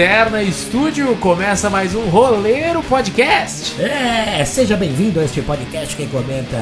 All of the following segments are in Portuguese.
Lanterna Estúdio começa mais um Roleiro Podcast. É, seja bem-vindo a este podcast que comenta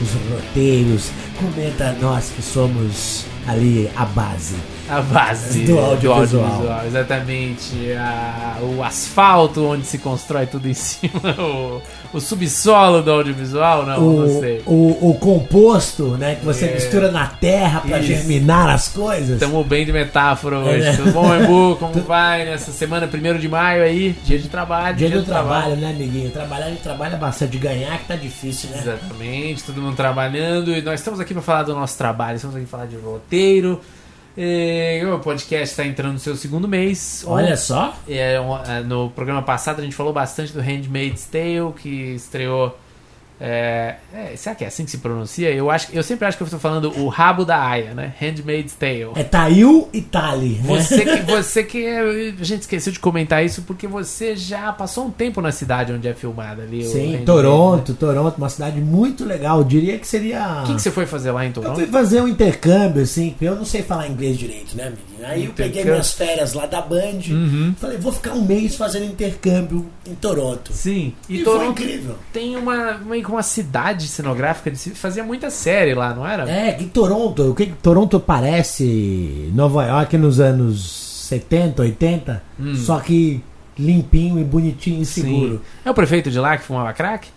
os roteiros, comenta nós que somos ali a base. A base Do audiovisual. audiovisual, exatamente. A- o asfalto onde se constrói tudo em cima, o, o subsolo do audiovisual, não, O, não sei. o, o composto, né, que você É. mistura na terra pra Isso. germinar as coisas. Estamos bem de metáfora hoje. É. Tudo bom, Embu? Como vai nessa semana, 1 de maio aí? Dia de trabalho. Dia do trabalho, né, amiguinho? Trabalhar, a gente trabalha bastante. Ganhar que tá difícil, né? Exatamente, todo mundo trabalhando e nós estamos aqui para falar do nosso trabalho, estamos aqui para falar de roteiro. E, o podcast está entrando no seu segundo mês. Olha só. É, é, no programa passado a gente falou bastante do Handmaid's Tale, que estreou. É, é, será que é assim que se pronuncia? Eu, acho, eu sempre acho que eu estou falando o rabo da Aya, né? Handmaid's Tale. É Tail e Tali, né? Você que, você que. A gente esqueceu de comentar isso porque você já passou um tempo na cidade onde é filmada ali. Sim, Toronto, né? Toronto, uma cidade muito legal. Eu diria que seria. O que, que você foi fazer lá em Eu Toronto? fui fazer um intercâmbio, assim, eu não sei falar inglês direito, né, menino? Aí eu peguei minhas férias lá da Band, Uhum. falei, vou ficar um mês fazendo intercâmbio em Toronto. Sim. E, E foi Toronto incrível. tem uma, meio que uma cidade cenográfica, de, se- fazia muita série lá, não era? É, que Toronto, o que que Toronto parece Nova York nos anos 70, 80, Hum. só que limpinho e bonitinho e seguro. Sim. É o prefeito de lá que fumava crack?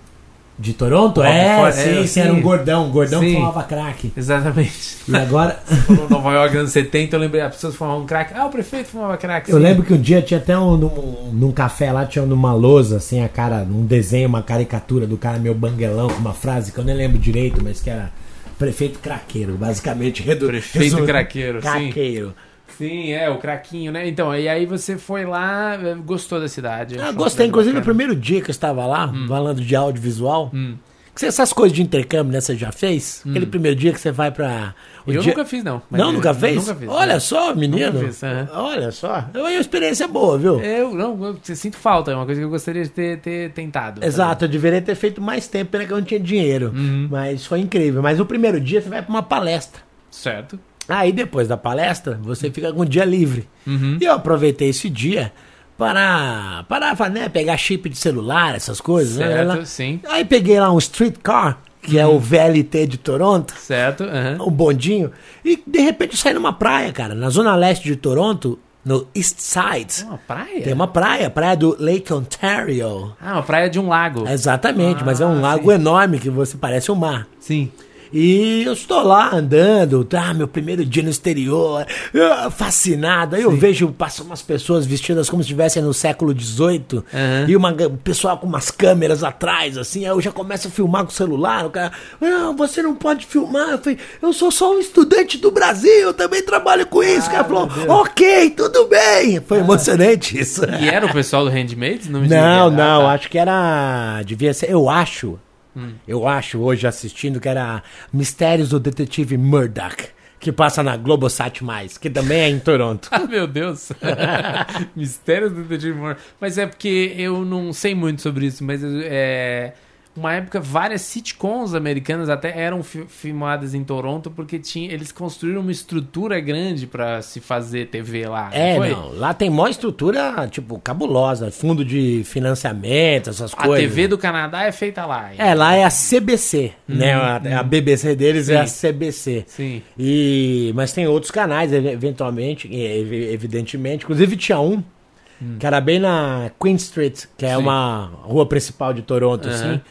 De Toronto? É, Fora- sim, é, sim, era um gordão, um gordão Sim. que fumava crack. Exatamente. E agora, Falou Nova York anos 70, eu lembrei, as pessoas fumavam crack. Ah, o prefeito fumava crack. eu sim. lembro que um dia tinha até um, num, num café lá, tinha numa lousa, assim, a cara, um desenho, uma caricatura do cara meu banguelão, com uma frase que eu nem lembro direito, mas que era prefeito craqueiro, basicamente. redu- Prefeito resu- craqueiro. Craqueiro. Sim, é, o craquinho, né? Então, e aí você foi lá, eh, gostou da cidade? Ah, gostei, inclusive, no bacana? primeiro dia que eu estava lá, falando de audiovisual. Hum. que Essas coisas de intercâmbio, né? Você já fez? Aquele primeiro dia que você vai pra. o Eu dia- nunca fiz, não. Não, eu- nunca fez? Nunca fiz. Olha só, menino. Nunca fiz, aham. Olha só. É uma experiência boa, viu? Eu não, eu sinto falta, é uma coisa que eu gostaria de ter, ter tentado. Exato, eu deveria ter feito mais tempo, pena que eu não tinha dinheiro. Uhum. Mas foi incrível. Mas o primeiro dia você vai pra uma palestra. Certo. Aí depois da palestra, você fica com o dia livre. Uhum. E eu aproveitei esse dia para, para né, pegar chip de celular, essas coisas. né, Certo, sim. Aí peguei lá um streetcar, que é Uhum. o VLT de Toronto, Certo, aham. um bondinho, e de repente eu saí numa praia, cara, na zona leste de Toronto, no East Side. Uma praia? Tem uma praia, praia do Lake Ontario. Ah, uma praia de um lago. Exatamente, mas é um Ah, lago sim. enorme que você parece um mar. Sim. E eu estou lá andando, tá? Meu primeiro dia no exterior, ah, fascinado. Aí eu vejo, passam umas pessoas vestidas como se estivessem no século XVIII Aham. e uma, um pessoal com umas câmeras atrás, assim. Aí eu já começo a filmar com o celular. O cara, não, você não pode filmar. Eu falei, eu sou só um estudante do Brasil, eu também trabalho com isso. o cara falou, ok, tudo bem. Foi emocionante isso. E era o pessoal do Handmaids? Não, Não, não, Ah, tá. acho que era. Devia ser. Eu acho. Hum. Eu acho hoje assistindo que era Mistérios do Detetive Murdoch. Que passa na Globosat Mais, que também é em Toronto. Ah, meu Deus. Mistérios do Detetive Morgan. Mas é porque eu não sei muito sobre isso, mas é. Uma época, várias sitcoms americanas até eram fi- filmadas em Toronto porque tinha, eles construíram uma estrutura grande pra se fazer TV lá. É, foi? não. Lá tem maior estrutura, tipo, cabulosa. Fundo de financiamento, essas A coisas. TV do Canadá é feita lá. É, lá é a CBC, né? A, a BBC deles é a Uhum. Sim. CBC. Sim. E, mas tem outros canais, ev- eventualmente, ev- evidentemente. Inclusive tinha um que era bem na Queen Street, que é Hum. Sim. uma rua principal de Toronto, Aham. assim.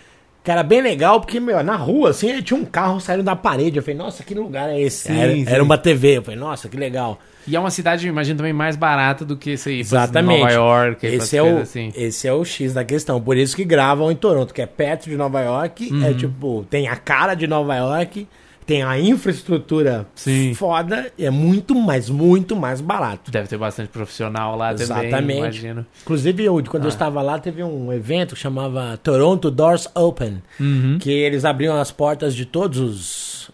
Que era bem legal, porque, meu, na rua, assim, tinha um carro saindo da parede. Eu falei, nossa, que lugar é esse? Sim, era, sim. era uma TV. Eu falei, nossa, que legal. E é uma cidade, imagino, também mais barata do que isso aí. Exatamente. Nova York. Esse é, o, assim. esse é o X da questão. Por isso que gravam em Toronto, que é perto de Nova York. Uhum. É tipo, tem a cara de Nova York, tem a infraestrutura Sim. foda, e é muito, mas muito mais barato. Deve ter bastante profissional lá também, Exatamente. imagino. Inclusive, eu, quando Ah. eu estava lá, teve um evento que chamava Toronto Doors Open, Uhum. que eles abriam as portas de todos os,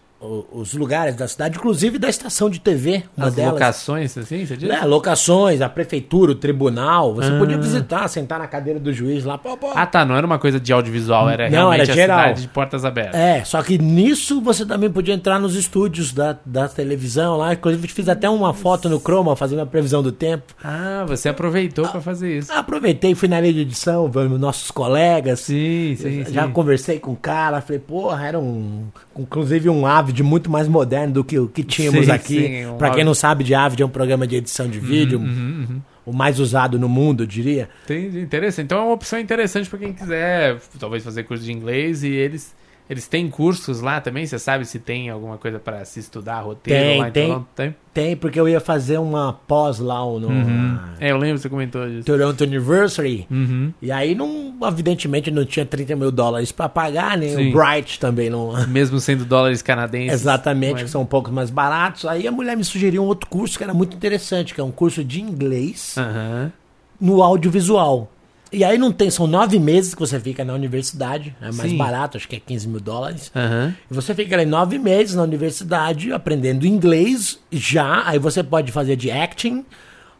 os lugares da cidade, inclusive da estação de TV, uma As delas. locações, assim, você diz? É, locações, a prefeitura, o tribunal. Você Ah. podia visitar, sentar na cadeira do juiz lá. Pô, pô. Ah, tá, não era uma coisa de audiovisual, era Não, realmente era geral. cidade de portas abertas. É, só que nisso você também podia entrar nos estúdios da, da televisão lá. Inclusive, fiz até uma foto no Chroma fazendo a previsão do tempo. Ah, você aproveitou pra fazer isso. Aproveitei, fui na linha de edição, vendo nossos colegas. Sim, sim, Já sim. conversei com o cara, falei, porra, era um. Inclusive um Avid muito mais moderno do que o que tínhamos Sim, aqui. um pra quem não sabe, de Avid é um programa de edição de vídeo, Uhum, o mais usado no mundo, eu diria. Entendi, interessante. Então é uma opção interessante pra quem quiser, talvez fazer curso de inglês e eles eles têm cursos lá também. Você sabe se tem alguma coisa pra se estudar roteiro Tem, lá em tem. Toronto? Tem. Tem, porque eu ia fazer uma pós lá no É, eu lembro que você comentou disso. Toronto University. Uhum. E aí, não, evidentemente, não tinha 30 mil dólares pra pagar, nem Sim. o Bright também não. Mesmo sendo dólares canadenses. Exatamente, mas- que são um pouco mais baratos. Aí a mulher me sugeriu um outro curso que era muito interessante, que é um curso de inglês Aham. no audiovisual. E aí não tem, são nove meses que você fica na universidade, é mais Sim. barato, acho que é 15 mil dólares. Aham. E você fica ali nove meses na universidade aprendendo inglês já, aí você pode fazer de acting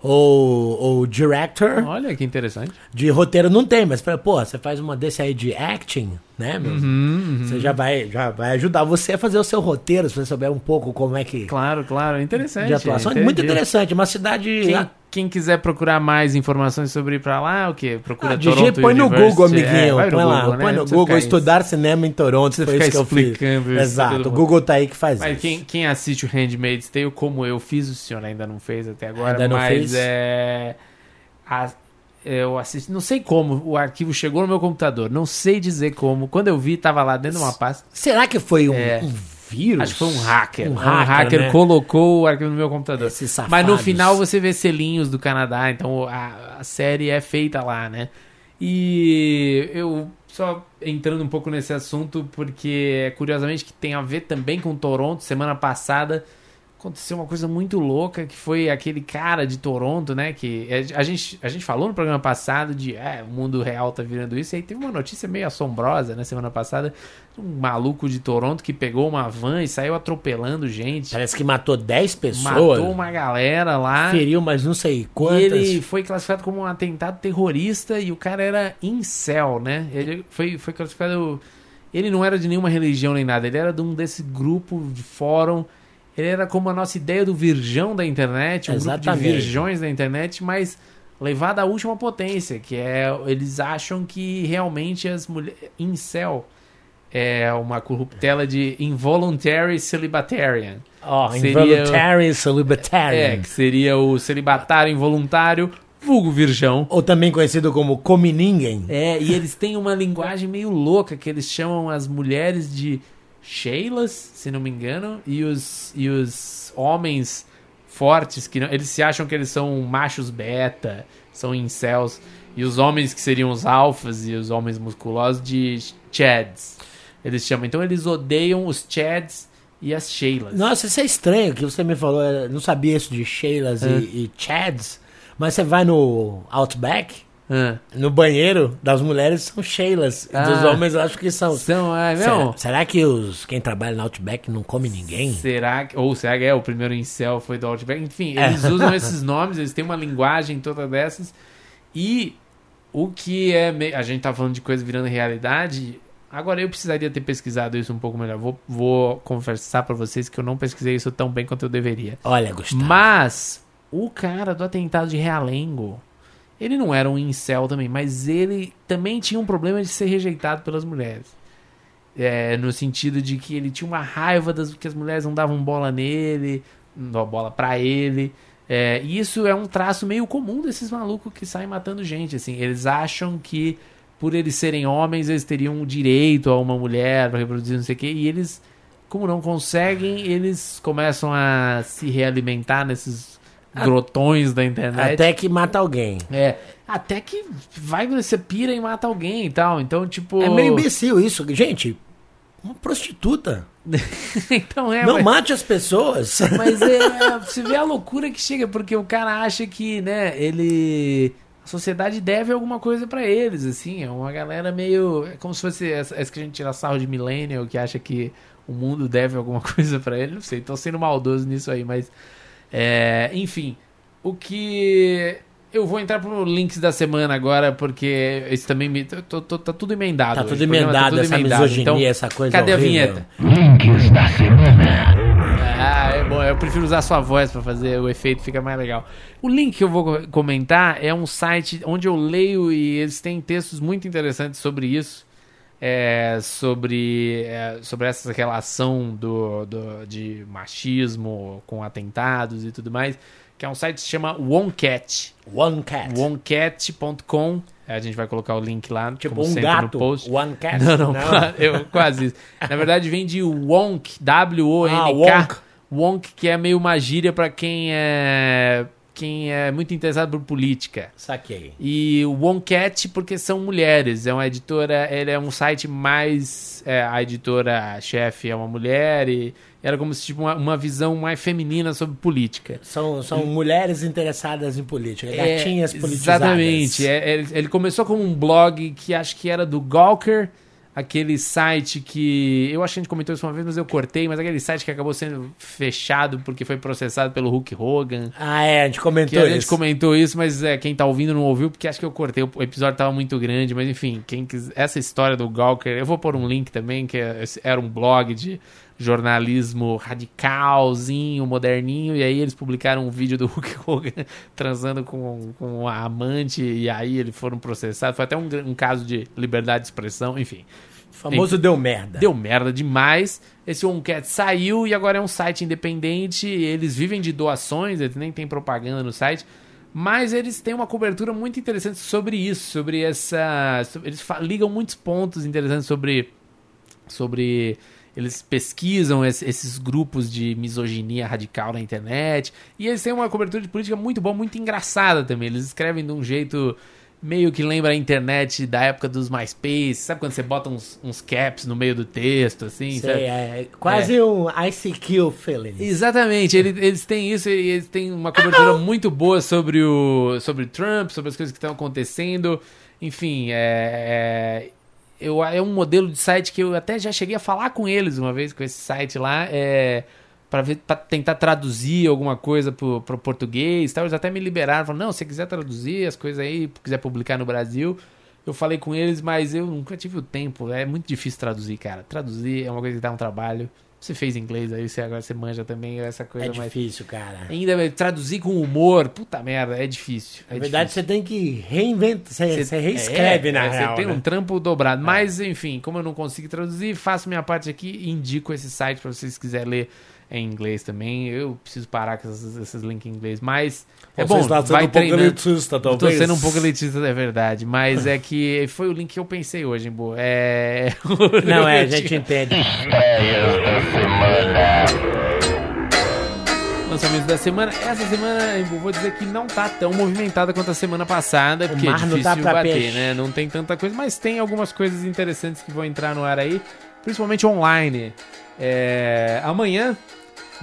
ou, ou director. Olha que interessante. De roteiro não tem, mas pô, você faz uma desse aí de acting, né, meu? Uhum, Você já vai, já vai ajudar você a fazer o seu roteiro, se você souber um pouco como é que. Claro, claro. Interessante. de atuação. É muito entendi. interessante, uma cidade. Quem, quem quiser procurar mais informações sobre ir pra lá, o quê? Procura Ah, Toronto põe no University. Google, amiguinho. É, vai no põe lá, Google, né? põe no Google estudar cinema em Toronto. Precisa Foi isso que eu fiz. isso Exato, o Google tá aí que faz Mas isso. quem, quem assiste o Handmaid's Tale, como eu fiz, o senhor ainda não fez até agora, Ainda não mas fez? é. a- eu assisti, não sei como o arquivo chegou no meu computador, não sei dizer como. Quando eu vi, tava lá dentro de uma pasta. Será que foi um, É. um vírus? Acho que foi um hacker. Um Um hacker, hacker, né? colocou o arquivo no meu computador. Mas no final você vê selinhos do Canadá, então a, a série é feita lá, né? E eu só entrando um pouco nesse assunto, porque curiosamente que tem a ver também com Toronto. Semana passada aconteceu uma coisa muito louca que foi aquele cara de Toronto, né? Que a gente, a gente falou no programa passado de é, o mundo real tá virando isso. E aí teve uma notícia meio assombrosa, né? Semana passada, um maluco de Toronto que pegou uma van e saiu atropelando gente. Parece que matou 10 pessoas. Matou uma galera lá. Feriu, mas não sei E quantas. ele foi classificado como um atentado terrorista e o cara era incel, né? Ele foi, foi classificado. Ele não era de nenhuma religião nem nada, ele era de um desse grupo de fórum. Ele era como a nossa ideia do virgão da internet, um grupo Exatamente. de virgões da internet, mas levado à última potência, que é eles acham que realmente as mulheres. Incel é uma corruptela de involuntary celibatarian. Ó, Seria- involuntary É, celibatarian. que seria o celibatário involuntário, vulgo virgão. Ou também conhecido como come ninguém. É, e eles têm uma linguagem meio louca que eles chamam as mulheres de Sheilas, se não me engano, e os, e os homens fortes, que não- eles se acham que eles são machos beta, são incels, e os homens que seriam os alfas e os homens musculosos de Chads. Eles chamam. Então eles odeiam os Chads e as Sheilas. Nossa, isso é estranho que você me falou. eu Não sabia isso de Sheilas É. e, e Chads. Mas você vai no Outback, Ah, no banheiro das mulheres são Sheilas. E dos Ah. homens eu acho que são. são, é, Será, será que os, quem trabalha no Outback não come ninguém? Será que. Ou será que é o primeiro incel foi do Outback? Enfim, É. eles usam esses nomes, eles têm uma linguagem toda dessas. E o que é. me- A gente tá falando de coisa virando realidade. Agora eu precisaria ter pesquisado isso um pouco melhor. Vou, vou confessar pra vocês que eu não pesquisei isso tão bem quanto eu deveria. Olha, Gustavo. Mas o cara do atentado de Realengo, ele não era um incel também, mas ele também tinha um problema de ser rejeitado pelas mulheres. É, no sentido de que ele tinha uma raiva das que as mulheres não davam bola nele, não davam bola pra ele. É, e isso é um traço meio comum desses malucos que saem matando gente. Assim, eles acham que por eles serem homens eles teriam direito a uma mulher para reproduzir não sei o quê, e eles como não conseguem, eles começam a se realimentar nesses grotões da internet. Até que mata alguém. É, até que vai você pira e mata alguém e tal. Então, tipo. É meio imbecil isso. Gente, uma prostituta. então é, não mas, mate as pessoas. mas é, você vê a loucura que chega, porque o cara acha que, né, ele. a sociedade deve alguma coisa pra eles, assim, é uma galera meio, é como se fosse essa, essa que a gente tira sarro de millennial, que acha que o mundo deve alguma coisa pra ele, não sei, tô sendo maldoso nisso aí, mas é, enfim, o que eu vou entrar pro links da semana agora, porque esse também me. Tô, tô- tá tudo emendado. Tá tudo programa emendado, essa misoginia, Então, essa coisa Cadê horrível. a vinheta? Ah, é bom, eu prefiro usar a sua voz pra fazer o efeito, fica mais legal. O link que eu vou co- comentar é um site onde eu leio e eles têm textos muito interessantes sobre isso. É, sobre, é, sobre essa relação do, do- de machismo com atentados e tudo mais, que é um site que se chama Woncat. One cat. Woncat.com. A gente vai colocar o link lá, tipo como um sempre gato. no post. One cat. Não, não, eu quase isso. Na verdade, vem de Wonk, W-O-N-K. Ah, Wonk. Wonk, que é meio uma gíria pra quem é, quem é muito interessado por política. Saquei. E o Woncat, porque são mulheres. É uma editora, ele é um site mais. é, a editora-chefe é uma mulher e era como se tipo uma, uma visão mais feminina sobre política. São, são mulheres interessadas em política, É, gatinhas politizadas. Exatamente. É, ele, ele começou como um blog que acho que era do Gawker, aquele site que. Eu acho que a gente comentou isso uma vez, mas eu cortei, mas aquele site que acabou sendo fechado porque foi processado pelo Hulk Hogan. Ah, é, a gente comentou a gente isso. comentou isso, mas é, quem tá ouvindo não ouviu, porque acho que eu cortei. O episódio tava muito grande, mas enfim, quem quiser. Essa história do Gawker, eu vou pôr um link também, que é- era um blog de jornalismo radicalzinho, moderninho, e aí eles publicaram um vídeo do Hulk Hogan transando com, com a amante, e aí eles foram processados. Foi até um, um caso de liberdade de expressão, enfim. O famoso deu merda. Deu merda demais. Esse Oncat saiu e agora é um site independente. Eles vivem de doações, eles nem tem propaganda no site. Mas eles têm uma cobertura muito interessante sobre isso, sobre essa. eles ligam muitos pontos interessantes sobre. sobre eles pesquisam es- esses grupos de misoginia radical na internet. E eles têm uma cobertura de política muito boa, muito engraçada também. Eles escrevem de um jeito meio que lembra a internet da época dos MySpace. Sabe quando você bota uns, uns caps no meio do texto, assim? Sei, sabe? é, quase um ICQ feeling. Exatamente, ele- eles têm isso e eles têm uma cobertura muito boa sobre o sobre Trump, sobre as coisas que estão acontecendo. Enfim, é, é, eu, é um modelo de site que eu até já cheguei a falar com eles uma vez, com esse site lá, é, para tentar traduzir alguma coisa pro, pro português. Tal. Eles até me liberaram, falaram, não, se quiser traduzir as coisas aí, quiser publicar no Brasil. Eu falei com eles, mas eu nunca tive o tempo. É muito difícil traduzir, cara. Traduzir é uma coisa que dá um trabalho. Você fez inglês aí, você agora você manja também essa coisa É mais. difícil, cara. Ainda traduzir com humor, puta merda, é difícil. É Na verdade, difícil. você tem que reinventar. Você, você reescreve, é, na é, real. Você tem né? um trampo dobrado. Mas, enfim, como eu não consigo traduzir, faço minha parte aqui e indico esse site pra vocês quiserem ler em inglês também. Eu preciso parar com esses, esses links em inglês. Mas é Você bom, está sendo vai um pouco elitista, talvez. sendo um pouco elitista, é verdade. Mas é que foi o link que eu pensei hoje, Bo. É. Não, é, a gente entende. Lançamento da semana. Essa semana, eu vou dizer que não tá tão movimentada quanto a semana passada, porque é mar não difícil bater, peixe. né? Não tem tanta coisa, mas tem algumas coisas interessantes que vão entrar no ar aí, principalmente online. É, amanhã,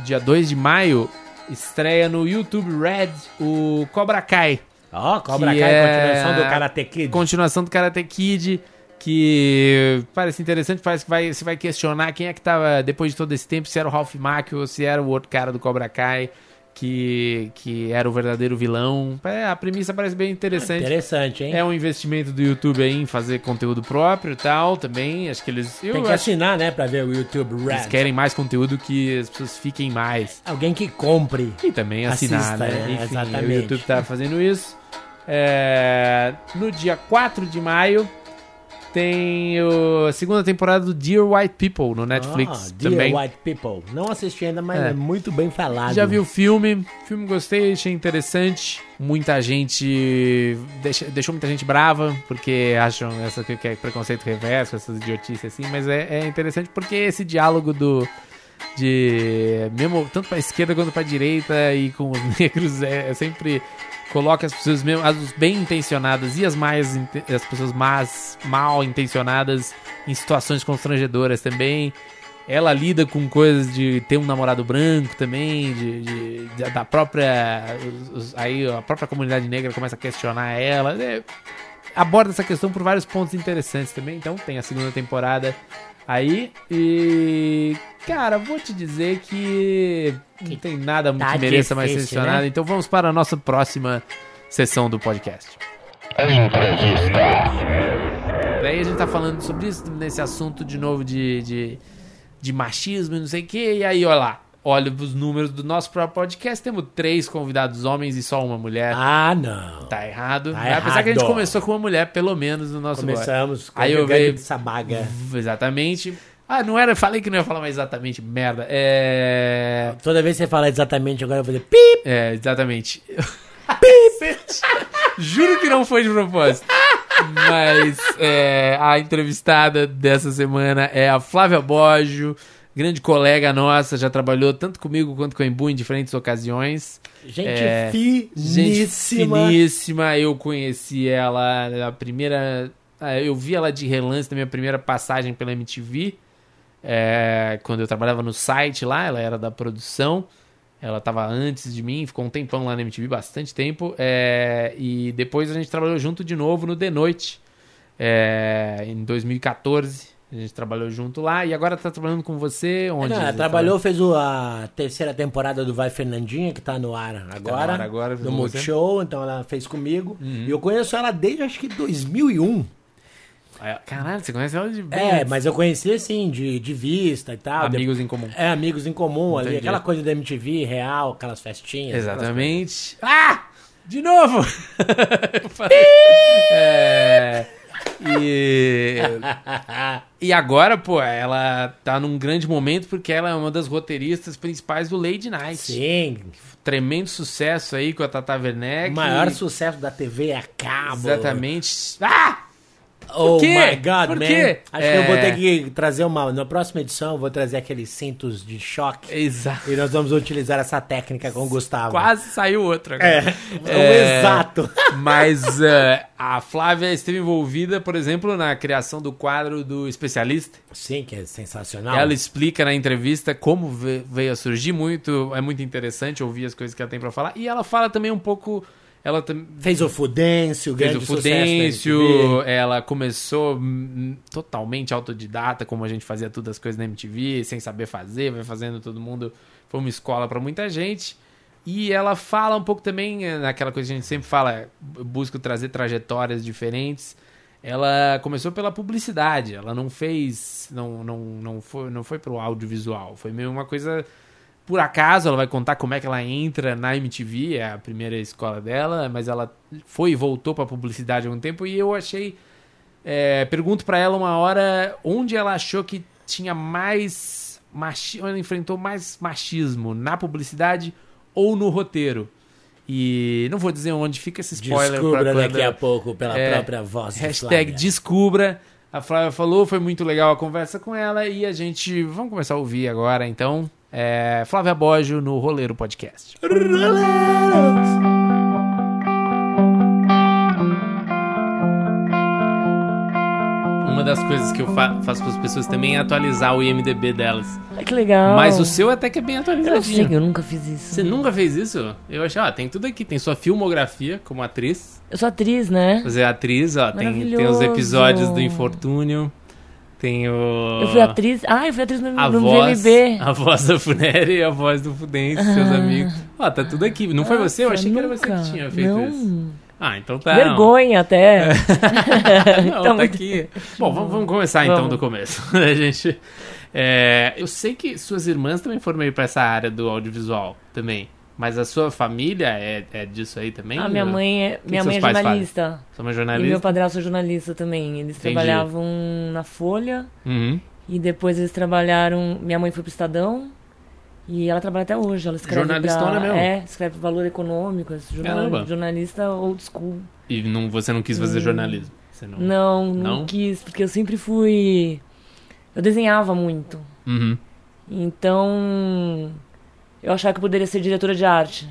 dia 2 de maio, estreia no YouTube Red o Cobra Kai. Ó, Cobra Que Kai, é- continuação do Karate Kid. Continuação do Karate Kid, que parece interessante, parece que vai, você vai questionar quem é que tava, depois de todo esse tempo, se era o Ralph Macchio ou se era o outro cara do Cobra Kai, que, que era o verdadeiro vilão. É, a premissa parece bem interessante. Interessante, hein? É um investimento do YouTube aí em fazer conteúdo próprio e tal, também. Acho que eles. Tem que acho assinar, né, pra ver o YouTube que eles Red. querem mais conteúdo que as pessoas fiquem mais. Alguém que compre. E também assinar, Assista, né? é, Enfim, exatamente. o YouTube tá fazendo isso. É, no dia 4 de maio tem o- a segunda temporada do Dear White People no Netflix Ah, Dear também. White People. Não assisti ainda, mas É. é, muito bem falado. Já vi o filme, filme gostei, achei interessante. Muita gente deixa- deixou muita gente brava porque acham essa que é preconceito reverso, essas idiotices assim, mas é, é interessante porque esse diálogo do de mesmo tanto para esquerda quanto para direita e com os negros é, é sempre coloca as pessoas mesmo as bem intencionadas e as mais as pessoas mais mal intencionadas em situações constrangedoras também ela lida com coisas de ter um namorado branco também, de, de- de- da própria. os- aí a própria comunidade negra começa a questionar ela. É, aborda essa questão por vários pontos interessantes também. Então tem a segunda temporada aí. E. Cara, vou te dizer que não tem nada muito Tá que mereça mais ser difícil, mencionado. né? Então vamos para a nossa próxima sessão do podcast. Daí a gente tá falando sobre isso, nesse assunto de novo de, de, de machismo e não sei o que. E aí, olha lá, olha os números do nosso próprio podcast. Temos três convidados homens e só uma mulher. Ah, não. Tá errado. Tá Apesar que a gente errado. começou com uma mulher, pelo menos, no nosso Começamos com Aí eu veio- de Sabaga. Exatamente. Ah, não era. Falei que não ia falar mais exatamente, merda. É. Toda vez que você fala exatamente, agora eu vou fazer pip. É, exatamente. Pip! Juro que não foi de propósito. Mas é, a entrevistada dessa semana é a Flávia Boggio, grande colega nossa, já trabalhou tanto comigo quanto com a Embu em diferentes ocasiões. Gente É, finíssima. Gente finíssima, eu conheci ela na primeira. ah, Eu vi ela de relance na minha primeira passagem pela MTV. é, quando eu trabalhava no site lá, ela era da produção. Ela estava antes de mim, ficou um tempão lá na MTV, bastante tempo. é, e depois a gente trabalhou junto de novo no The Noite, é, em 2014. A gente trabalhou junto lá e agora tá trabalhando com você. Onde? Não, trabalhou, fez a terceira temporada do Vai Fernandinha, que tá no ar agora. ar agora, no. Multishow, então ela fez comigo. Uhum. E eu conheço ela desde acho que 2001. É, Caralho, você conhece ela de bem É, mas eu conheci assim, de, de vista e tal. Amigos em comum. É, amigos em comum ali, Entendi. aquela coisa da MTV real, aquelas festinhas. Exatamente. Ah! De novo! É, e, e agora, pô, ela tá num grande momento porque ela é uma das roteiristas principais do Lady Night. Sim, Tremendo sucesso aí com a Tata Werneck. o maior sucesso da TV a cabo. Exatamente. Ah! Oh quê? my God, Por man. quê? Acho que eu vou É. ter que trazer uma. Na próxima edição, eu vou trazer aqueles cintos de choque. Exato. E nós vamos utilizar essa técnica com o Gustavo. Quase saiu outra. agora. É, é É. exato. Mas eh, a Flávia esteve envolvida, por exemplo, na criação do quadro do especialista. Sim, que é sensacional. Ela explica na entrevista como ve- veio a surgir muito, é muito interessante ouvir as coisas que ela tem pra falar. E ela fala também um pouco, ela Fez o Fudêncio, fez o. Fudêncio, ela começou hum, totalmente autodidata, como a gente fazia todas as coisas na MTV, sem saber fazer, vai fazendo todo mundo, foi uma escola pra muita gente. E ela fala um pouco também, eh, naquela coisa que a gente sempre fala, busco trazer trajetórias diferentes. Ela começou pela publicidade, ela não fez, não, não, não foi, não foi pro audiovisual, foi meio uma coisa por acaso, ela vai contar como é que ela entra na MTV, é a primeira escola dela, mas ela foi e voltou pra publicidade há um tempo e eu achei. é, pergunto pra ela uma hora onde ela achou que tinha mais. Machi ela enfrentou mais machismo na publicidade ou no roteiro. E não vou dizer onde fica esse spoiler. Descubra pra quando- daqui a pouco pela É, própria voz Hashtag descubra. A Flávia falou, foi muito legal a conversa com ela e a gente. Vamos começar a ouvir agora então. É, Flávia Boggio no Roleiro Podcast. Uma das coisas que eu fa faço para as pessoas também é atualizar o IMDB delas. Ai, que legal. Mas o seu até que é bem Eu sei eu nunca fiz isso. Você nunca fez isso? Eu achei, ó, tem tudo aqui. Tem sua filmografia como atriz. Eu sou atriz, né? Você é atriz, ó. Tem, tem os episódios do Infortúnio. Tem o. Eu fui atriz. Ah, eu fui atriz no, A no voz, VMB. a voz da Funéria e a voz do Fudêncio, seus amigos. Ó, tá tudo aqui. Não foi você? Eu achei que era você nunca. que tinha feito não. isso. Ah, então tá. Vergonha até. Não, Tá tá muito- aqui. Bom, vamos, vamos começar então Vamos. do começo. A gente. é, eu sei que suas irmãs também foram meio pra essa área do audiovisual também. Mas a sua família é, é disso aí também? Ah, minha mãe é, minha mãe é jornalista. Sua mãe é E meu jornalista? padrasto é jornalista também. Eles Entendi. trabalhavam na Folha Uhum. e depois eles trabalharam. Minha mãe foi pro Estadão e ela trabalha até hoje. Ela escreve Jornalistona pra, mesmo? É, escreve valor econômico, jornal- jornalista old school. E não, você não quis fazer jornalismo? Não, não, Não? quis, porque eu sempre fui. Eu desenhava muito. Uhum. Então. Eu achava que eu poderia ser diretora de arte.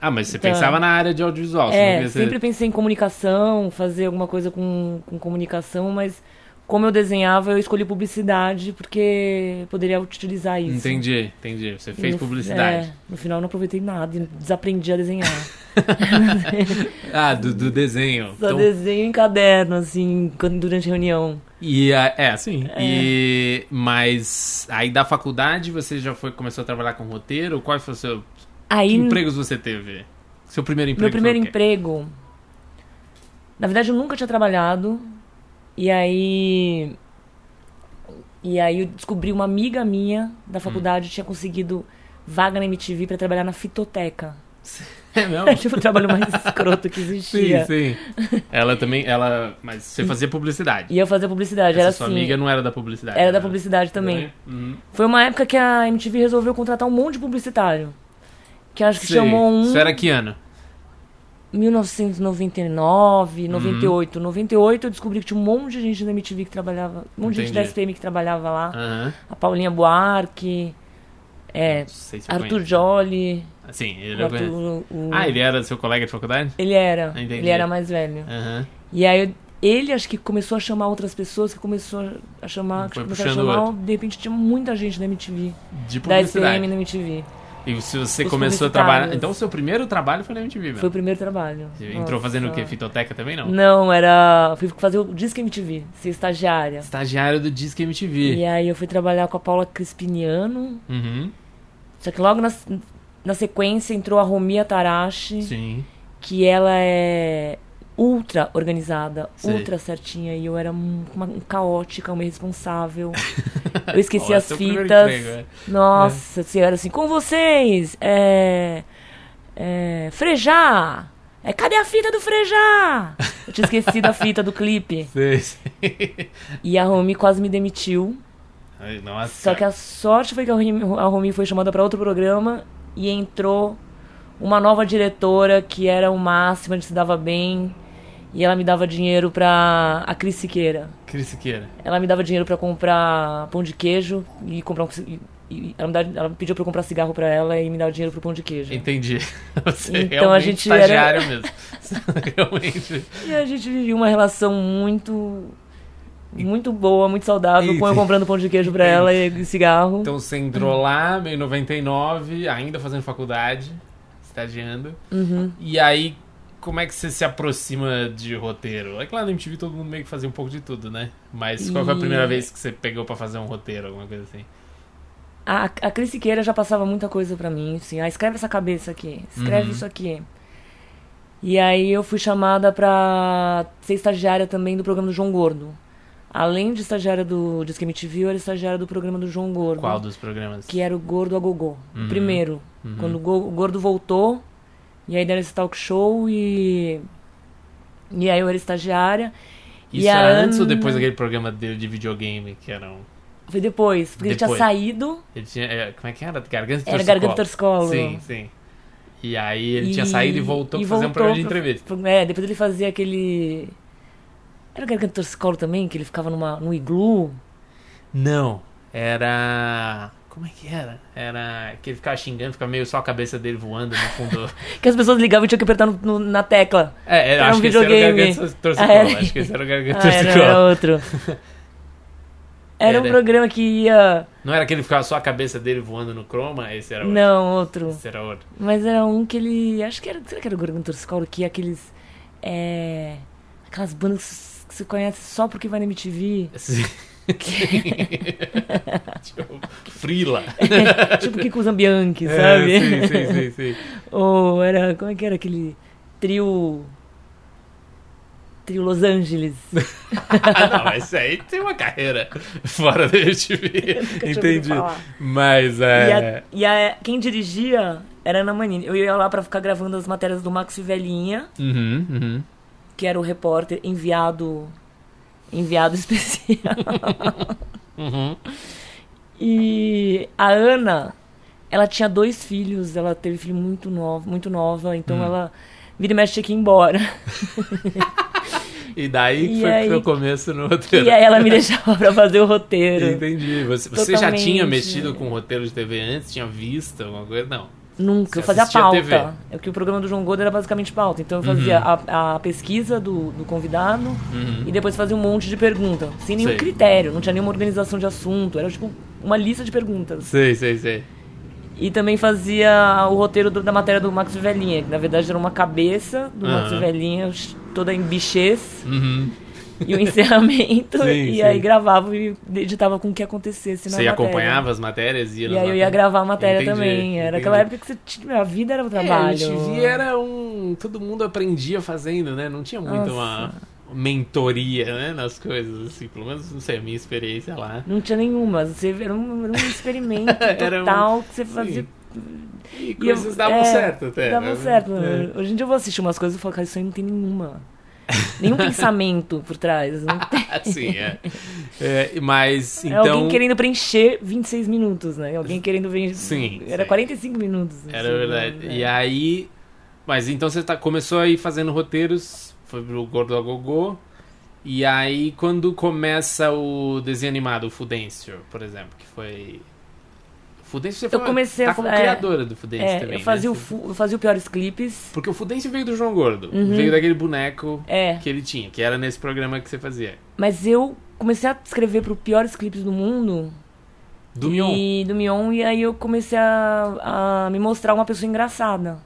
Ah, mas você Então- pensava na área de audiovisual. é, ser- sempre pensei em comunicação, fazer alguma coisa com, com comunicação, mas como eu desenhava, eu escolhi publicidade porque poderia utilizar isso. Entendi, entendi. Você fez No- publicidade. é, no final eu não aproveitei nada, e desaprendi a desenhar. Ah, do, do desenho. Só Então- desenho em caderno, assim, durante reunião. E é, sim. E mas aí da faculdade você já foi começou a trabalhar com roteiro? Quais foram os seus que Aí, empregos você teve? Seu primeiro emprego meu primeiro emprego. Na verdade, eu nunca tinha trabalhado. E aí. E aí eu descobri uma amiga minha da faculdade tinha conseguido vaga na MTV pra trabalhar na fitoteca. É mesmo? tipo o trabalho mais escroto que Sim, existia. sim. Ela também, ela, mas você fazia publicidade. E eu fazia publicidade. Essa era sua assim. amiga não era da publicidade. Era da né? publicidade também. Uhum. Foi uma época que a MTV resolveu contratar um monte de publicitário. Que acho que Sei. chamou um. Isso era que ano? 1999, 98. 98 eu descobri que tinha um monte de gente da MTV que trabalhava. Um monte de gente da Entendi. SPM que trabalhava lá. Aham. A Paulinha Buarque, é, se Arthur conheço. Jolly. Sim, ele o Arthur, o- Ah, ele era seu colega de faculdade? ele era. Entendi. Ele era mais velho. Aham. E aí ele acho que começou a chamar outras pessoas, que começou a chamar, Foi começaram a chamar, outro. de repente tinha muita gente da MTV, De da publicidade. SPM na MTV. E se você Os começou a trabalhar. Então o seu primeiro trabalho foi na MTV mesmo. Foi o primeiro trabalho. Você entrou fazendo o quê? Nossa. Fitoteca também não? Não, era. Fui fazer o Disque MTV, ser estagiária. Estagiário do Disque MTV. E aí eu fui trabalhar com a Paula Crispiniano. Uhum. Só que logo na, na sequência entrou a Romia Tarashi, Sim. que ela é ultra organizada, Sei. ultra certinha. E eu era um- uma, um caótica, uma irresponsável. Eu esqueci as fitas. emprego, é. Nossa senhora, assim, com vocês, é. É. Frejar! É, cadê a fita do Frejar? Eu tinha esquecido a fita do clipe. Sei, sei. E a Romi quase me demitiu. Ai, Nossa. Só que a sorte foi que a Romi, a Romi foi chamada para outro programa e entrou uma nova diretora que era o máximo, a gente se dava bem. E ela me dava dinheiro pra. A Cris Siqueira. Cris Siqueira. Ela me dava dinheiro pra comprar pão de queijo e comprar um. e- ela, me dava- ela pediu pra eu comprar cigarro pra ela e me dava dinheiro pro pão de queijo. Entendi. Você Então, a gente era- mesmo. realmente. E a gente vivia uma relação muito. Muito boa, muito saudável, com eu comprando pão de queijo pra ela e cigarro. Então você entrou lá, meio 99, ainda fazendo faculdade, estagiando. Uhum. E aí, como é que você se aproxima de roteiro? É lá na MTV todo mundo meio que fazia um pouco de tudo, né? Mas qual foi a E- primeira vez que você pegou pra fazer um roteiro, alguma coisa assim? A, a Cris Siqueira já passava muita coisa pra mim, assim, ah, escreve essa cabeça aqui, escreve Uhum. isso aqui. E aí eu fui chamada pra ser estagiária também do programa do João Gordo. Além de estagiária do Disque MTV, eu era estagiária do programa do João Gordo. Qual dos programas? Que era o Gordo a Gogô. Uhum. O primeiro. Uhum. Quando o Go- o Gordo voltou, e aí deram esse talk show e... E aí eu era estagiária. Isso era antes ou depois daquele programa dele de videogame, que era um... Foi depois, porque ele tinha Depois. saído, Ele tinha, é, como é que era? Garganta era. Garganta Torcicolo. Sim, sim. E aí ele tinha E- saído e voltou e pra fazer um programa de entrevista. É, depois ele fazia aquele. Era o Garganta Torcicolo também, que ele ficava numa, num iglu. Não, era... Como é que era? Era que ele ficava xingando, ficava meio só a cabeça dele voando no fundo. Que as pessoas ligavam e tinha que apertar no- no- na tecla. É, é Era um era o videogame. Ah, era? Acho que esse era o Garganta Ah, era, era outro. Era um Era. programa que ia. Não era que ele ficava só a cabeça dele voando no croma? Esse era outro. Não, outro. Esse era outro. Mas era um que ele. Acho que era. Será que era o Garganta Torcicolo? Que ia aqueles. É. Aquelas bandas que você conhece só porque vai na MTV. Sim. tipo, Frila. tipo Kiko Zambianchi, É, sabe? sim, sim, sim, sim. Ou era. Como é que era aquele trio. Trio Los Angeles. Ah, não, mas isso aí tem uma carreira fora da MTV. Entendi. Mas E, é. a, e a- quem dirigia era Ana Manini. Eu ia lá pra ficar gravando as matérias do Max Velhinha, Uhum, uhum. Que era o repórter enviado. Enviado especial. Uhum. E a Ana, ela tinha dois filhos, ela teve filho muito novo, muito nova, então Hum. ela vira e mexe tinha que ir embora. E daí E foi aí- o começo no roteiro. E aí ela me deixava pra fazer o roteiro. Entendi. Você, você já tinha mexido com roteiro de TV antes? Tinha visto alguma coisa? Não. Nunca, Você eu fazia pauta. É porque o programa do João Gordo era basicamente pauta. Então eu fazia Uhum. a, a pesquisa do, do convidado e depois fazia um monte de perguntas. Sem nenhum Sei. critério, não tinha nenhuma organização de assunto. Era tipo uma lista de perguntas. Sei, sei, sei. E também fazia o roteiro do- da matéria do Max Velhinha, que na verdade era uma cabeça do Max Aham. Velhinha, toda em bichês, Uhum. e o encerramento. Sim, e sim. aí gravava e editava com o que acontecesse na Você matéria. acompanhava as matérias? Ia E aí eu ia gravar a matéria Entendi, também. Era entendi. aquela época que você tinha, a vida era o trabalho. É, a MTV era um. Todo mundo aprendia fazendo, né? Não tinha muito uma mentoria, né? Nas coisas, assim. Pelo menos, não sei, a minha experiência lá. Não tinha nenhuma. Você, era, um, era um experimento Era um- total que você fazia. E E coisas eu- davam é, certo até. Davam né? certo. É. Hoje em dia eu vou assistir umas coisas e falo, cara, isso aí não tem nenhuma. Nenhum pensamento por trás. Não tem. Sim, é. É, Mas, É então. alguém querendo preencher 26 minutos, né? Alguém querendo ver. Sim, Era sim. 45 minutos. Era assim, verdade. né? E aí. Mas então você tá, começou aí fazendo roteiros, foi pro Gordo a Gogô. E aí, quando começa o desenho animado, o Fudêncio, por exemplo, que foi. Fudêncio você Eu foi, comecei tá a- como é, criadora do Fudêncio É, também. eu fazia, né? o, eu fazia o Piores Clipes. Porque o Fudêncio veio do João Gordo. Uhum. Veio daquele boneco É. que ele tinha, que era nesse programa que você fazia. Mas eu comecei a escrever pro Piores Clipes do Mundo. Do e, Mion. Do Mion. E aí eu comecei a, a me mostrar uma pessoa engraçada.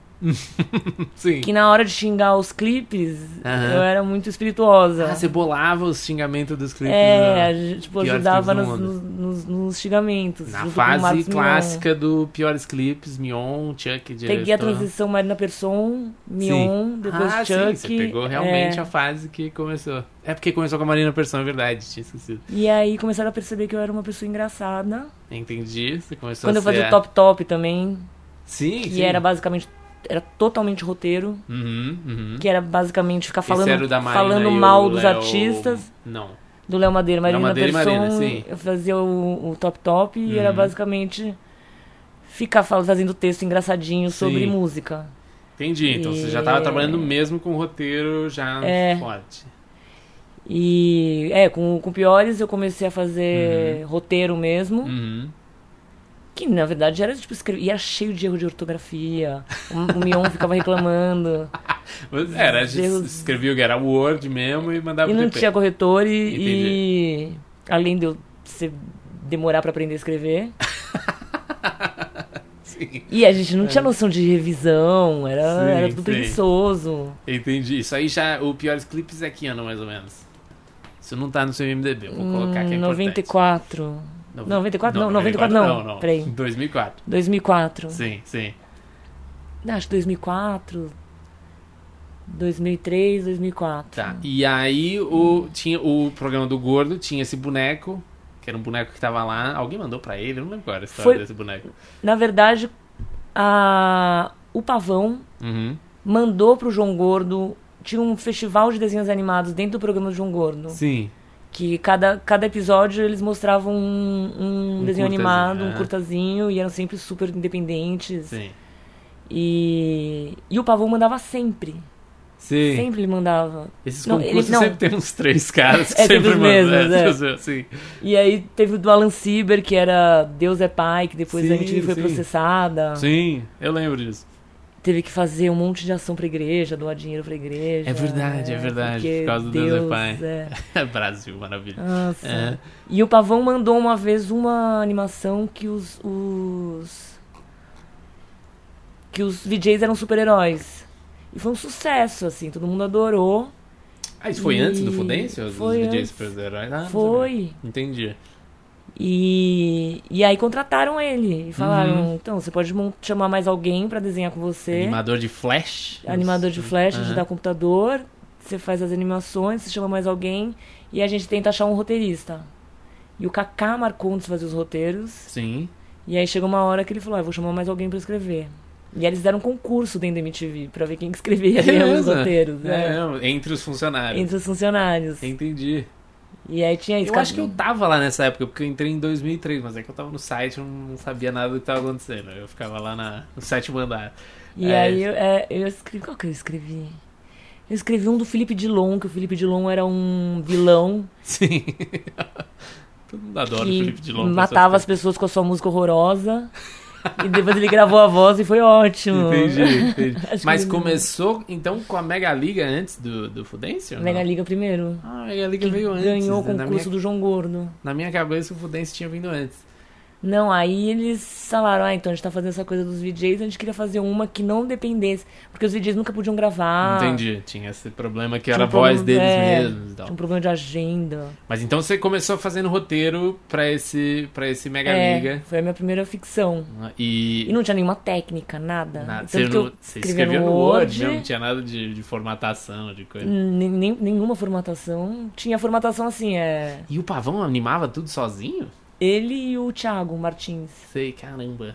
Sim. Que na hora de xingar os clipes, Aham. eu era muito espirituosa. Ah, você bolava os xingamentos dos clipes. É, né? gente, tipo, ajudava nos, nos, nos- xingamentos. Na fase Marcos Mion. clássica do Piores Clipes, Mion, Chuck, diretor. Peguei a transição Marina Persson, Mion, depois ah, Chuck. sim, você pegou realmente é. a fase que começou. É porque começou com a Marina Persson, é verdade, tinha esquecido. E aí começaram a perceber que eu era uma pessoa engraçada. Entendi, você começou Quando a eu fazia ser... o Top Top também, Sim, que sim. era basicamente. Era totalmente roteiro. Uhum, uhum. Que era basicamente ficar era falando, falando e mal dos Léo- artistas. Não. Do Léo Madeira, Marina Madeira e Persson. Marina, sim. Eu fazia o, o Top Top e era Uhum. basicamente ficar fazendo texto engraçadinho sobre Sim. música. Entendi, então você já E- tava trabalhando mesmo com roteiro já É. forte. E é, com, com Piores eu comecei a fazer roteiro mesmo. Que na verdade era tipo escrever. E era cheio de erro de ortografia. O, o Mion ficava reclamando. Mas Era, a gente Deus. escrevia o que era Word mesmo e mandava e não tinha corretor e, e além de eu ser- demorar pra aprender a escrever. Sim. E a gente não tinha noção de revisão, era, É. Sim, era tudo sim. preguiçoso. Entendi. Isso aí já, o Piores Clipes é que ano mais ou menos? Isso não tá no seu MDB, eu vou colocar que é Hum, importante. 94. Não, 94 não, 94 não. não. Peraí. 2004. 2004. Sim, sim. Acho 2004. 2003, 2004. Tá. E aí o, tinha o programa do Gordo, tinha esse boneco, que era um boneco que tava lá. Alguém mandou pra ele, eu não lembro qual era a história Foi- desse boneco. Na verdade, a... o Pavão Uhum. mandou pro João Gordo. Tinha um festival de desenhos animados dentro do programa do João Gordo. Sim. Que cada, cada episódio eles mostravam um, um Um desenho animado, um é. curtazinho, e eram sempre super independentes. Sim. E, e o Pavão mandava sempre. Sim. Sempre ele mandava. Esses Não, concursos ele- não. sempre tem uns três caras que É, sempre mandam. mesmos, é, é. Sim. E aí teve o do Alan Sieber, que era Deus é Pai, que depois Sim, a MTV foi sim. processada. Sim, eu lembro disso. Teve que fazer um monte de ação pra igreja, doar dinheiro pra igreja. É verdade, é verdade, porque por causa do Deus é Pai. é. Brasil, maravilha. Nossa. É. E o Pavão mandou uma vez uma animação que os. os que os VJs eram super-heróis. E foi um sucesso, assim, todo mundo adorou. Ah, isso foi E- antes do Fudêncio? Os foi DJs antes. super-heróis? Ah, foi. Entendi. E, e aí contrataram ele. E falaram: Uhum. então, você pode chamar mais alguém pra desenhar com você. Animador de Flash? Animador de flash, a gente Aham. dá computador, você faz as animações, você chama mais alguém e a gente tenta achar um roteirista. E o Kaká marcou um de fazer os roteiros. Sim. E aí chegou uma hora que ele falou: ah, vou chamar mais alguém pra escrever. E eles deram um concurso dentro da MTV pra ver quem que escrevia mesmo os roteiros. É, né? não, entre os funcionários. Entre os funcionários. Entendi. E aí tinha isso. Eu acho que eu tava lá nessa época, porque eu entrei em 2003, mas é que eu tava no site, eu não sabia nada do que tava acontecendo. Eu ficava lá na, no sétimo andar. E É. aí eu, é, eu escrevi. Qual que eu escrevi? Eu escrevi um do Felipe Dilon, que o Felipe Dilon era um vilão Sim. Todo mundo adora o Felipe Dilon. matava as pessoas com a sua música horrorosa. e depois ele gravou a voz e foi ótimo. Entendi, entendi. Mas começou, então, com a Mega Liga antes do, do Fudêncio? Mega Liga primeiro. Ah, a Mega Liga Que veio antes. ganhou o né? Concurso minha, do João Gordo. na minha cabeça, o Fudêncio tinha vindo antes. Não, aí eles falaram, ah, então a gente tá fazendo essa coisa dos VJs, a gente queria fazer uma que não dependesse, porque os VJs nunca podiam gravar. Entendi. Tinha esse problema que Tinha era um a voz deles é, mesmos e tal. Tinha um problema de agenda. Mas então você começou fazendo roteiro pra esse, pra esse Mega é, Liga. foi a minha primeira ficção. E. E não tinha nenhuma técnica, nada. Nada. Você, não, você no Word, Word, não tinha nada de, de formatação, de coisa. nem- nenhuma formatação. Tinha formatação assim, é. E o Pavão animava tudo sozinho? Ele e o Thiago Martins. Sei, caramba.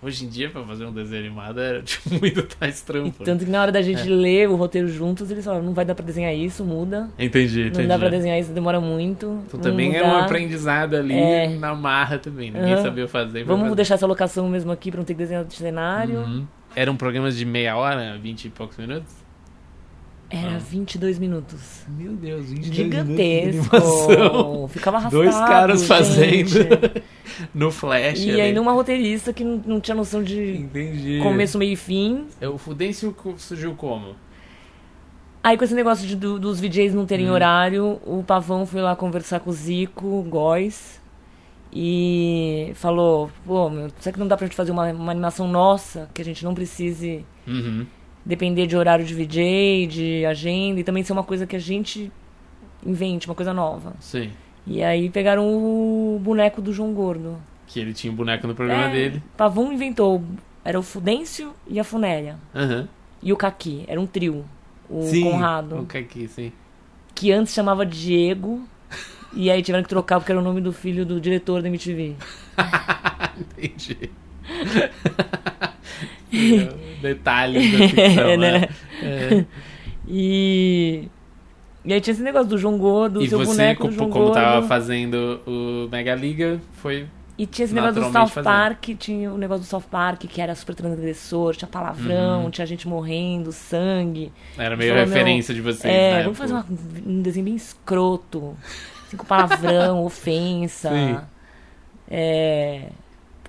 Hoje em dia, pra fazer um desenho animado, era tipo, muito mais E trampo. tanto que na hora da gente É. ler o roteiro juntos, eles falaram, não vai dar pra desenhar isso, muda. Entendi, entendi. Não dá pra desenhar isso, demora muito. Então também é um mudar. aprendizado ali É. na marra também. Ninguém Aham. sabia fazer. Vamos fazer. deixar essa locação mesmo aqui pra não ter que desenhar de cenário. Uhum. Eram programas de meia hora, vinte e poucos minutos? Era Ah. 22 minutos. Meu Deus, 22 Gigantesco. Ficava arrastado, Dois caras gente. fazendo no flash. E ali. aí numa roteirista que não, não tinha noção de Entendi. começo, meio e fim. O Fudêncio surgiu como? Aí com esse negócio de, do- dos VJs não terem Hum. horário, o Pavão foi lá conversar com o Zico, Góis, e falou, pô, meu, será que não dá pra gente fazer uma, uma animação nossa, que a gente não precise Uhum. Depender de horário de VJ, de agenda, e também ser uma coisa que a gente invente, uma coisa nova. Sim. E aí pegaram o boneco do João Gordo. Que ele tinha um boneco no programa É, dele. Pavão inventou, era o Fudêncio e a Funéria. Aham. E o Kaki, era um trio. O Sim. Conrado. O Kaki, sim. que antes chamava Diego. E aí tiveram que trocar porque era o nome do filho do diretor da MTV. Entendi. Detalhes da ficção, né? né? É. E. E aí tinha esse negócio do João Gordo, do E seu você, boneco como, do João como tava fazendo o Mega Liga, foi... E tinha esse negócio do South fazendo. Park, tinha o negócio do South Park, que era super transgressor, tinha palavrão, Uhum. tinha gente morrendo, sangue. Era meio Falou, referência de vocês, É, né? vamos fazer uma- um desenho bem escroto. Assim, com palavrão, ofensa. Sim. É.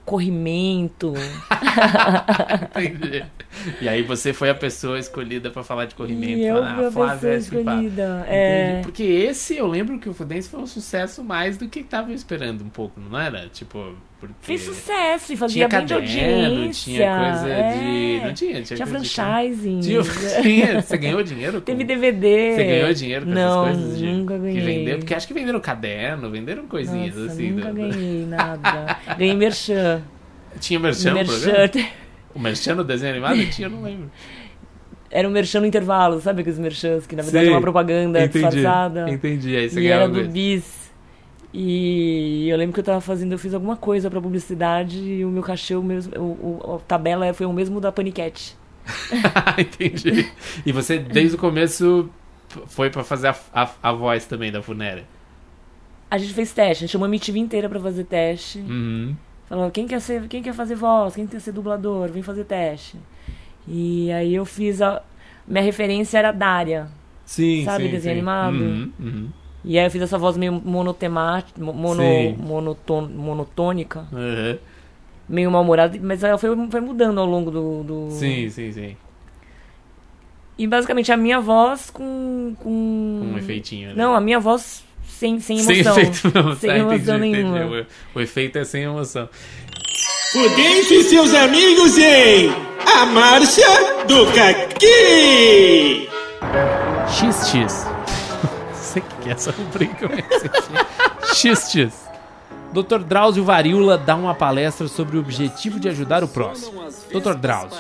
Corrimento. Entendi. E aí você foi a pessoa escolhida pra falar de corrimento. E eu ah, a Flávia é escolhida. É. Porque esse, eu lembro que o Fudêncio foi um sucesso mais do que tava esperando um pouco, não era? Tipo, porque... Fez sucesso e Tinha fazia de caderno, audiência. tinha coisa é. de... Não tinha? Tinha, Tinha franchising. Tinha, tinha. Você ganhou dinheiro? com- Teve DVD. Você ganhou dinheiro com Não, essas coisas de nunca ganhei. que vendeu? Porque acho que venderam caderno, venderam coisinhas Nossa, assim. nunca do- ganhei nada. Ganhei merchan. Tinha merchan, merchan. O merchan no desenho animado tinha, eu não lembro. Era um merchan no intervalo, sabe aqueles merchans que na verdade Sei. é uma propaganda disfarçada. Entendi. Aí você E era do. Bis. E eu lembro que eu tava fazendo, eu fiz alguma coisa pra publicidade e o meu cachê, o mesmo, o, o- a tabela foi o mesmo da Paniquete. Entendi. E você, desde o começo, foi pra fazer a, a, a voz também da Funéria. A gente fez teste, a gente chamou a MTV inteira pra fazer teste. Uhum. Falou, quem quer ser, quem quer fazer voz, quem quer ser dublador, vem fazer teste. E aí eu fiz a. Minha referência era a Dária. Sim, Sabe, sim, desenho sim. animado? Uhum, uhum. E aí eu fiz essa voz meio monotemática, mono, monoton, monotônica, Uhum. meio mal-humorada, mas ela foi, foi mudando ao longo do, do. Sim, sim, sim. E basicamente a minha voz com. com... Um efeitinho. né? Não, a minha voz sem, sem sem emoção. efeito não. Sem tá, emoção entendi, nenhuma. entendi. O, o efeito é sem emoção. Fudêncio e seus amigos em A Marcha do Caqui! XX. Não sei o que é essa rubrica, mas XX. Dr. Drauzio Varíola dá uma palestra sobre o objetivo de ajudar o próximo. Dr. Drauzio.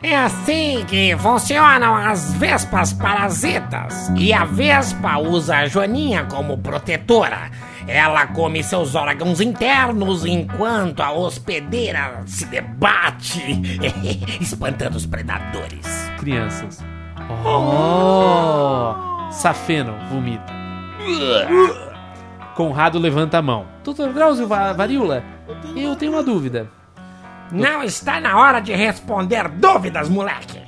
É assim que funcionam as vespas parasitas. E a vespa usa a joaninha como protetora. Ela come seus órgãos internos enquanto a hospedeira se debate, espantando os predadores. Crianças. Oh! Safeno vomita. Conrado levanta a mão. Dr. Drauzio Va- Varíola, eu tenho uma dúvida. Não está na hora de responder dúvidas, moleque.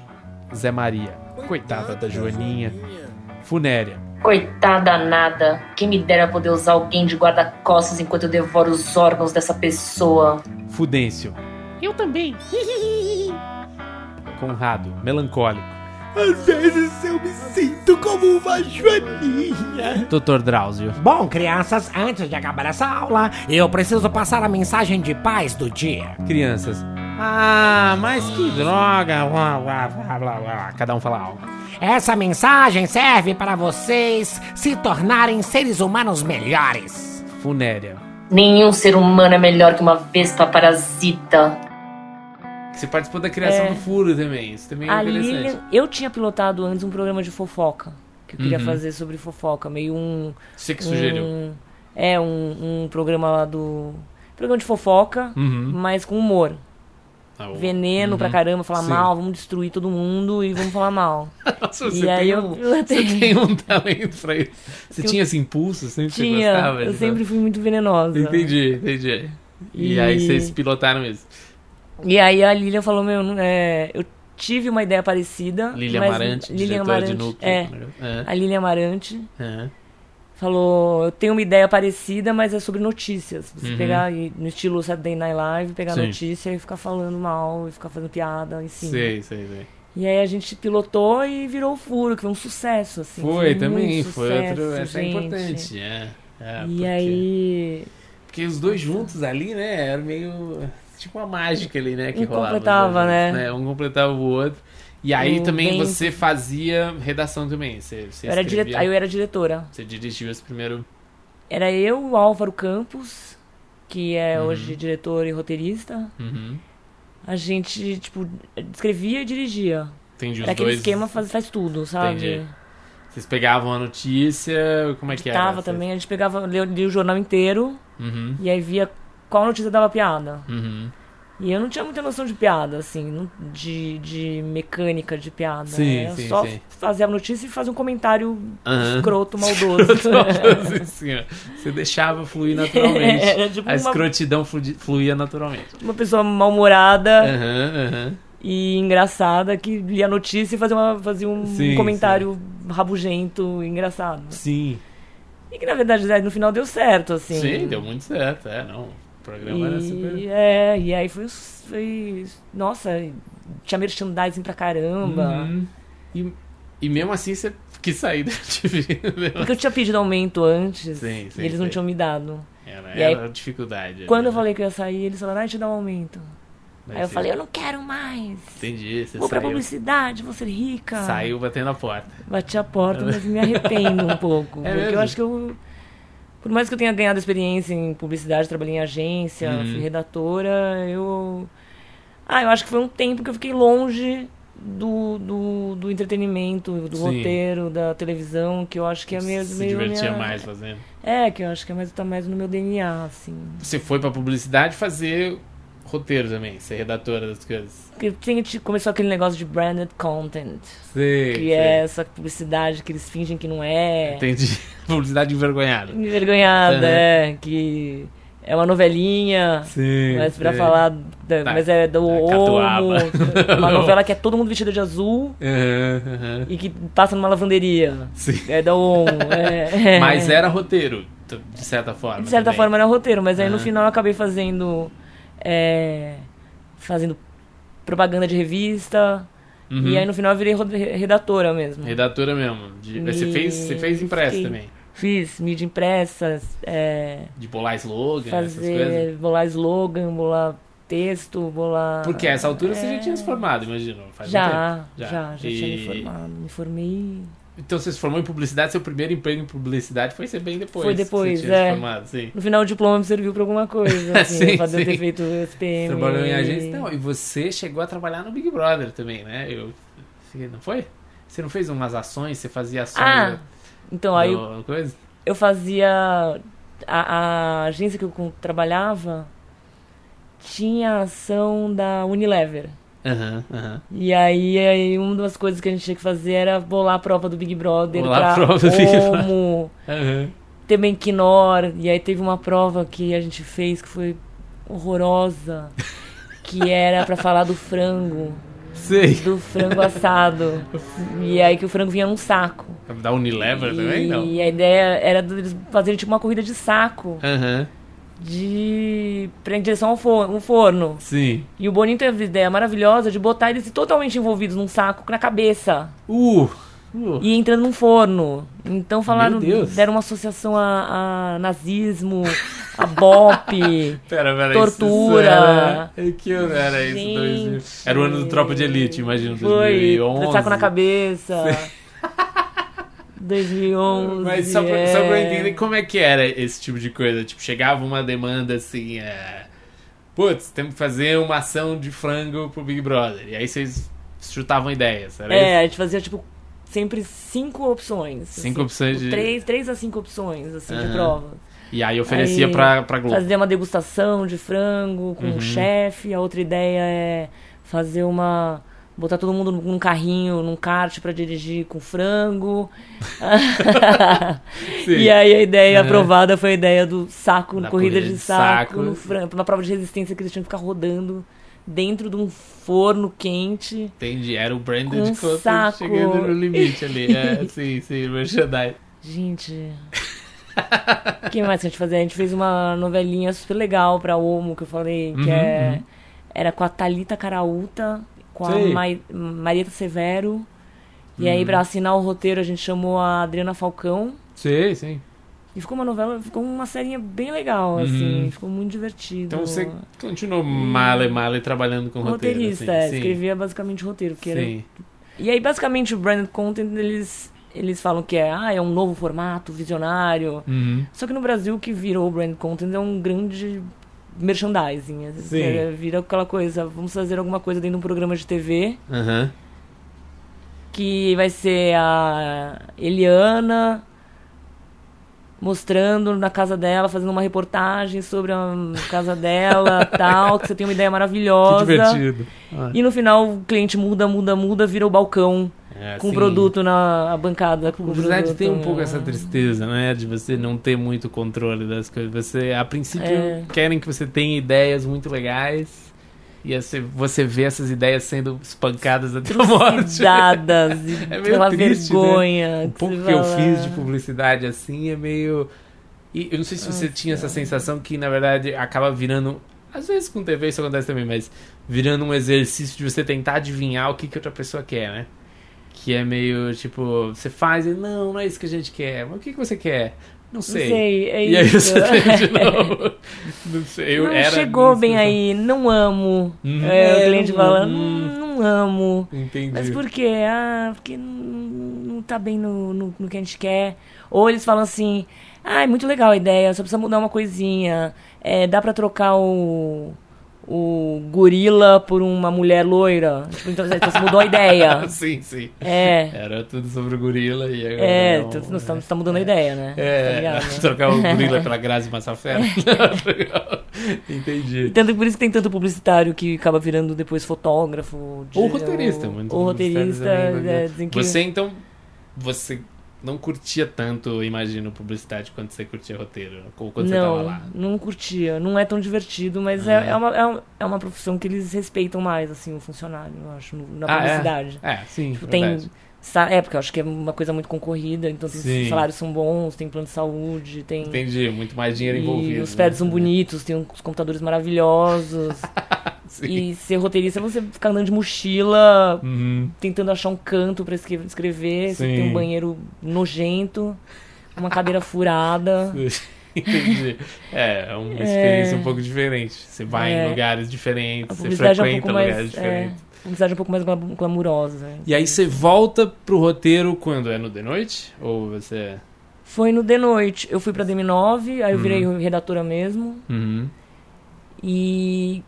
Zé Maria. Coitada da Joaninha. Funéria. Coitada nada. Quem me dera poder usar alguém de guarda-costas enquanto eu devoro os órgãos dessa pessoa. Fudêncio. Eu também. Conrado, melancólico. Às vezes eu me sinto como uma joaninha. Doutor Drauzio. Bom, crianças, antes de acabar essa aula, eu preciso passar a mensagem de paz do dia. Crianças. Ah, mas que droga. Blá, blá, blá, blá, blá. Cada um fala algo. Essa mensagem serve para vocês se tornarem seres humanos melhores. Funéria. Nenhum ser humano é melhor que uma vespa parasita. Você participou da criação É. do furo também. Isso também é A interessante. Eu tinha pilotado antes um programa de fofoca. Que eu queria Uhum. fazer sobre fofoca. Meio um. Você que sugeriu. um- é, um, um programa lá do. Programa de fofoca, Uhum. mas com humor. Ah, Veneno pra caramba, falar Sim. mal, vamos destruir todo mundo e vamos falar mal. Nossa, E você, aí tem eu um, pilotei. você tem um talento pra isso. Você Eu- tinha esse impulso? Sempre Tinha, gostava? eu de- sempre fui muito venenosa. Entendi, entendi. E, E- aí vocês pilotaram isso. E aí a Lilian falou, meu, é, eu tive uma ideia parecida. Lilian Amarante, Lilian diretora de Amarante, núcleo. É, É, a Lilian Amarante é. falou, eu tenho uma ideia parecida, mas é sobre notícias. Você Uhum. pegar e- no estilo Saturday Night Live, pegar Sim. notícia e ficar falando mal, e ficar fazendo piada em cima. Sei, sei, sei. E aí a gente pilotou e virou o furo, que foi um sucesso, assim. Foi, também, muito foi sucesso, outro. Essa é importante. É, é, E porque, aí. Porque os dois juntos ali, né? Era meio. Tipo uma mágica ali, né? Que Um rolava. completava, os né? juntos, Um completava o outro. E aí O também bem- você fazia redação também. Você, você Eu era, dire... aí eu era diretora. Você dirigiu esse primeiro. Era eu, o Álvaro Campos, que é Uhum. hoje diretor e roteirista. Uhum. A gente, tipo, escrevia e dirigia. Entendi os Era aquele dois. esquema faz, faz tudo, sabe? Entendi. Vocês pegavam a notícia, como é que era? Tava também, a gente pegava, lia, lia o jornal inteiro Uhum, e aí via qual notícia dava piada. uhum. E eu não tinha muita noção de piada, assim, de, de mecânica de piada. Sim, Era sim, só sim. fazer a notícia e fazer um comentário Aham. escroto, maldoso. Assim, ó. Você deixava fluir naturalmente. Era tipo a uma- escrotidão fluía naturalmente. Uma pessoa mal-humorada Aham, aham. e engraçada que lia a notícia e fazia, uma, fazia um Sim, comentário rabugento e engraçado. Sim. E que na verdade no final deu certo, assim. Sim, deu muito certo. É, não. Programa era E, super. é, e aí foi, foi. Nossa, tinha merchandising pra caramba. Uhum. E, e mesmo assim você quis sair da TV. Porque eu tinha pedido aumento antes Sim, sim, e eles não sim. tinham me dado. Era, E aí, era dificuldade. Quando eu né? falei que eu ia sair, eles falaram, ah, te dá um aumento. Mas aí eu falei, eu não quero mais. Entendi, você Vou pra saiu. publicidade, vou ser rica. Saiu batendo a porta. Bati a porta, mas me arrependo um pouco. É porque mesmo? eu acho que eu. Por mais que eu tenha ganhado experiência em publicidade, trabalhei em agência, Uhum. fui redatora, eu. Ah, eu acho que foi um tempo que eu fiquei longe do, do, do entretenimento, do Sim. roteiro, da televisão, que eu acho que é meio. Se meio divertia minha- mais fazendo. É, que eu acho que é mais, tá mais no meu DNA, assim. Você foi pra publicidade fazer roteiro também, ser redatora das coisas. Porque tinha, tipo, começou aquele negócio de branded content, Sei, que é essa publicidade que eles fingem que não é. Entendi. Publicidade envergonhada. Envergonhada, Uhum. é. Que é uma novelinha. Sim. Mas pra sei. falar. da- Tá, mas é do catuaba. Uma novela que é todo mundo vestido de azul aham. e que passa numa lavanderia. Sim. É da Homo. é. Mas era roteiro, de certa forma. De certa também. forma era roteiro, mas aí no Aham. final eu acabei fazendo. É, fazendo propaganda de revista. Uhum. E aí no final eu virei redatora mesmo. Redatora mesmo. De- Você, E fez, você fez impresso fiquei- também. Fiz mídia impressa, é, De bolar slogan, essas coisas. fazer, bolar slogan, bolar texto, bolar. Porque a essa altura você já tinha se formado, imagino. Faz um Já, já, já, tinha me E- formado. Me formei. Então você se formou em publicidade, seu primeiro emprego em publicidade foi ser bem depois. Foi depois, é. formado. No final o diploma me serviu pra alguma coisa, assim, Sim, pra eu sim. ter feito SPM. Trabalhou em agência. Não, e você chegou a trabalhar no Big Brother também, né? Eu, não foi? Você não fez umas ações? Você fazia ações Ah, então aí coisa? eu fazia. A, a agência que eu trabalhava tinha ação da Unilever. Aham, aham. E aí, aí, uma das coisas que a gente tinha que fazer era bolar a prova do Big Brother Bolar a pra prova do Big Brother. Homo, Aham. Temenquinor. E aí teve uma prova que a gente fez que foi horrorosa. Que era pra falar do frango. Sei. Do frango assado. E aí que o frango vinha num saco. Da Unilever também? Não. E a ideia era deles fazerem tipo uma corrida de saco. Aham. De. em direção ao forno, um forno. Sim. E o Boninho teve a ideia maravilhosa de botar eles totalmente envolvidos num saco na cabeça. Uh! uh. E entrando num forno. Então falaram, deram uma associação a, a nazismo, a BOP. Pera, pera, Tortura. Isso era... É que ano era isso? Gente. 2000. Era o ano do Tropa de Elite, imagina. Foi, 2011. saco na cabeça. 2011. Mas só pra, é. só pra eu entender como é que era esse tipo de coisa. Tipo, chegava uma demanda assim, é... Putz, temos que fazer uma ação de frango pro Big Brother. E aí vocês chutavam ideias, era É, isso? a gente fazia, tipo, sempre cinco opções. Cinco assim, opções tipo, de- Três, três a cinco opções, assim, de Aham. prova. E aí oferecia Aí, pra, pra Globo. Fazer uma degustação de frango com Uhum. o chefe. A outra ideia é fazer uma. Botar todo mundo num carrinho, num kart pra dirigir com frango. E aí a ideia Aham. aprovada foi a ideia do saco, Da corrida, corrida de de saco, saco. no frango. Uma prova de resistência que eles tinham que ficar rodando dentro de um forno quente. Entendi, era o branded Com saco. chegando no limite ali. É, sim, sim, merchandise. Gente. O que mais que a gente fazia? A gente fez uma novelinha super legal pra Omo, que eu falei, que Uhum, é, uhum. era com a Thalita Caraúta, com a Sei. Mai- Marieta Severo. E Uhum. aí, pra assinar o roteiro, a gente chamou a Adriana Falcão. Sim, sim. E ficou uma novela, ficou uma serinha bem legal, Uhum. assim, ficou muito divertido. Então você continuou male, male trabalhando com roteiro. Roteirista, assim. é, sim. escrevia basicamente roteiro. Que era... Sim. E aí, basicamente, o branded content, eles, eles falam que é, ah, é um novo formato, visionário. Uhum. Só que no Brasil o que virou o brand content é um grande merchandising. Sim. é, vira aquela coisa, vamos fazer alguma coisa dentro de um programa de TV Aham. que vai ser a Eliana mostrando na casa dela, fazendo uma reportagem sobre a casa dela, tal, que você tem uma ideia Que maravilhosa. divertido. Ah. E no final o cliente muda, muda, muda, vira o balcão É, com o sim. produto na a bancada. Com o produto, tem um pouco né? essa tristeza, né? De você não ter muito controle das coisas. Você, a princípio, É. querem que você tenha ideias muito legais. E você, vê essas ideias sendo espancadas até a morte. É meio pela triste, né? vergonha. O pouco você que eu fiz de publicidade assim é meio. E eu não sei se você tinha essa sensação que, na verdade, acaba virando. Às vezes com TV isso acontece também, mas virando um exercício de você tentar adivinhar o que, que outra pessoa quer, né? Que é meio tipo, você faz e não, não é isso que a gente quer. Mas o que, que você quer? Não Não sei. sei, é e aí isso. você tem de novo. Não sei, eu não era chegou bem então. aí, não amo. Uhum. É, o cliente não fala. "Hum, não amo. Entendi. Mas por quê? Ah, porque não, não tá bem no, no, no que a gente quer. Ou eles falam assim, ah, é muito legal a ideia, só precisa mudar uma coisinha. É, dá pra trocar o, o gorila por uma mulher loira. Tipo, então, então você mudou a ideia. sim, sim. É. Era tudo sobre o gorila e agora. É, não, tu, né? você, tá, você tá mudando a ideia, né? Tá É, ligado? trocar o gorila pela Grazi Massafera. Entendi. Tanto por isso que tem tanto publicitário que acaba virando depois fotógrafo. de- Ou roteirista, Ou publicitários roteirista. também, né? é, que... Você então. Você não curtia tanto, imagino, publicidade quando você curtia roteiro, ou quando você tava não, lá. não curtia. Não é tão divertido, mas Ah. é, é, uma, é, uma, é uma profissão que eles respeitam mais, assim, o funcionário, eu acho, na Ah, é? publicidade. É, sim, Tipo, verdade. tem. É, porque eu acho que é uma coisa muito concorrida, então Sim. os salários são bons, tem plano de saúde, tem. Entendi, muito mais dinheiro e envolvido. os prédios né? são bonitos, tem uns computadores maravilhosos. Sim. e ser roteirista é você ficar andando de mochila, Uhum. tentando achar um canto pra escrever, Sim. tem um banheiro nojento, uma cadeira furada. Entendi. É, é uma experiência um pouco diferente. Você vai É. em lugares diferentes, você publicidade é um frequenta pouco mais. lugares É, diferentes. a publicidade é um pouco mais glam- glamurosa. E aí você volta pro roteiro quando? É no de noite? Ou você. Foi no de noite. Eu fui pra DM9, aí eu virei Uhum. redatora mesmo. Uhum. E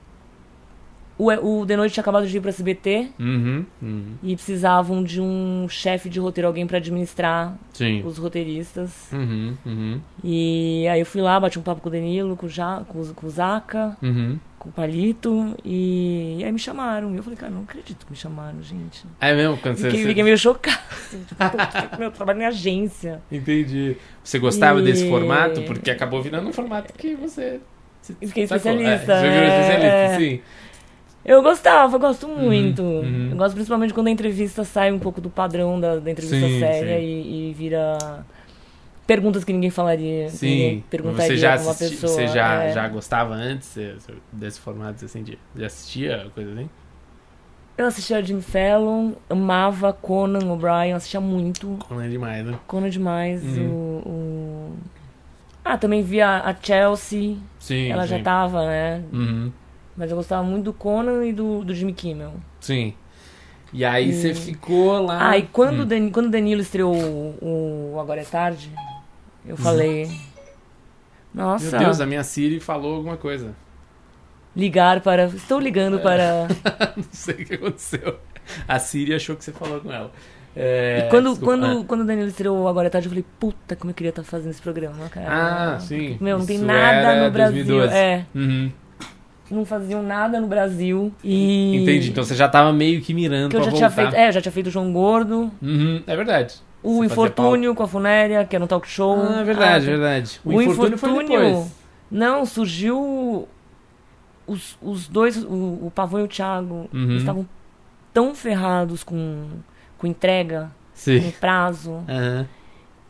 o, o de noite tinha acabado de ir pra SBT Uhum. Uhum. e precisavam de um chefe de roteiro, alguém pra administrar Sim. os roteiristas. Uhum. Uhum. E aí eu fui lá, bati um papo com o Danilo, com o, ja, com, o- com o Zaca, Uhum. com o Palito, e, e aí me chamaram. E eu falei, cara, não acredito que me chamaram, gente. É mesmo quando você. Fiquei, fiquei meio chocada. Assim, tipo, meu trabalho em agência. Entendi. Você gostava E- desse formato? Porque acabou virando um formato que você. fiquei especialista, É, você virou é, especialista, é. sim. Eu gostava, eu gosto muito. uhum. Eu gosto principalmente quando a entrevista sai um pouco do padrão da, da entrevista Sim, séria sim. E, e vira perguntas que ninguém falaria. que ninguém Sim. perguntaria Você já, uma assisti- pessoa. você já, é. já gostava antes você- desse formato? Você sentia? Já assistia coisa assim? Eu assistia a Jim Fallon, amava Conan O'Brien, assistia muito. Conan é demais, né? Conan demais. Uhum. O, o- Ah, também via a Chelsea. Sim. ela já sim. tava, né? Uhum. Mas eu gostava muito do Conan e do, do Jimmy Kimmel. Sim. E aí E- você ficou lá. Ah, e quando, Hum. o Dan- quando o Danilo estreou o, o Agora é Tarde, eu falei. Nossa, Uhum. Meu Deus, a minha Siri falou alguma coisa. ligar para. Estou ligando É. para. Não sei o que aconteceu. A Siri achou que você falou com ela. É, E quando, desculpa. quando, quando o Danilo estreou Agora é Tarde, eu falei, puta, como eu queria estar fazendo esse programa, cara. Ah, sim. Meu, não tem Isso nada no Brasil. 2012. É, Uhum. Não faziam nada no Brasil. E. Entendi. Então você já tava meio que mirando Que eu já tinha voltar. feito. É, eu já tinha feito o João Gordo, Uhum, é verdade. o Você Infortúnio com a Funéria, que era um talk show. Ah, é verdade, Ah, verdade. O, infortúnio, foi depois. Não, surgiu. Os, os dois, o, o Pavão e o Thiago, Uhum. estavam tão ferrados com, com entrega, com Sim. prazo, Aham.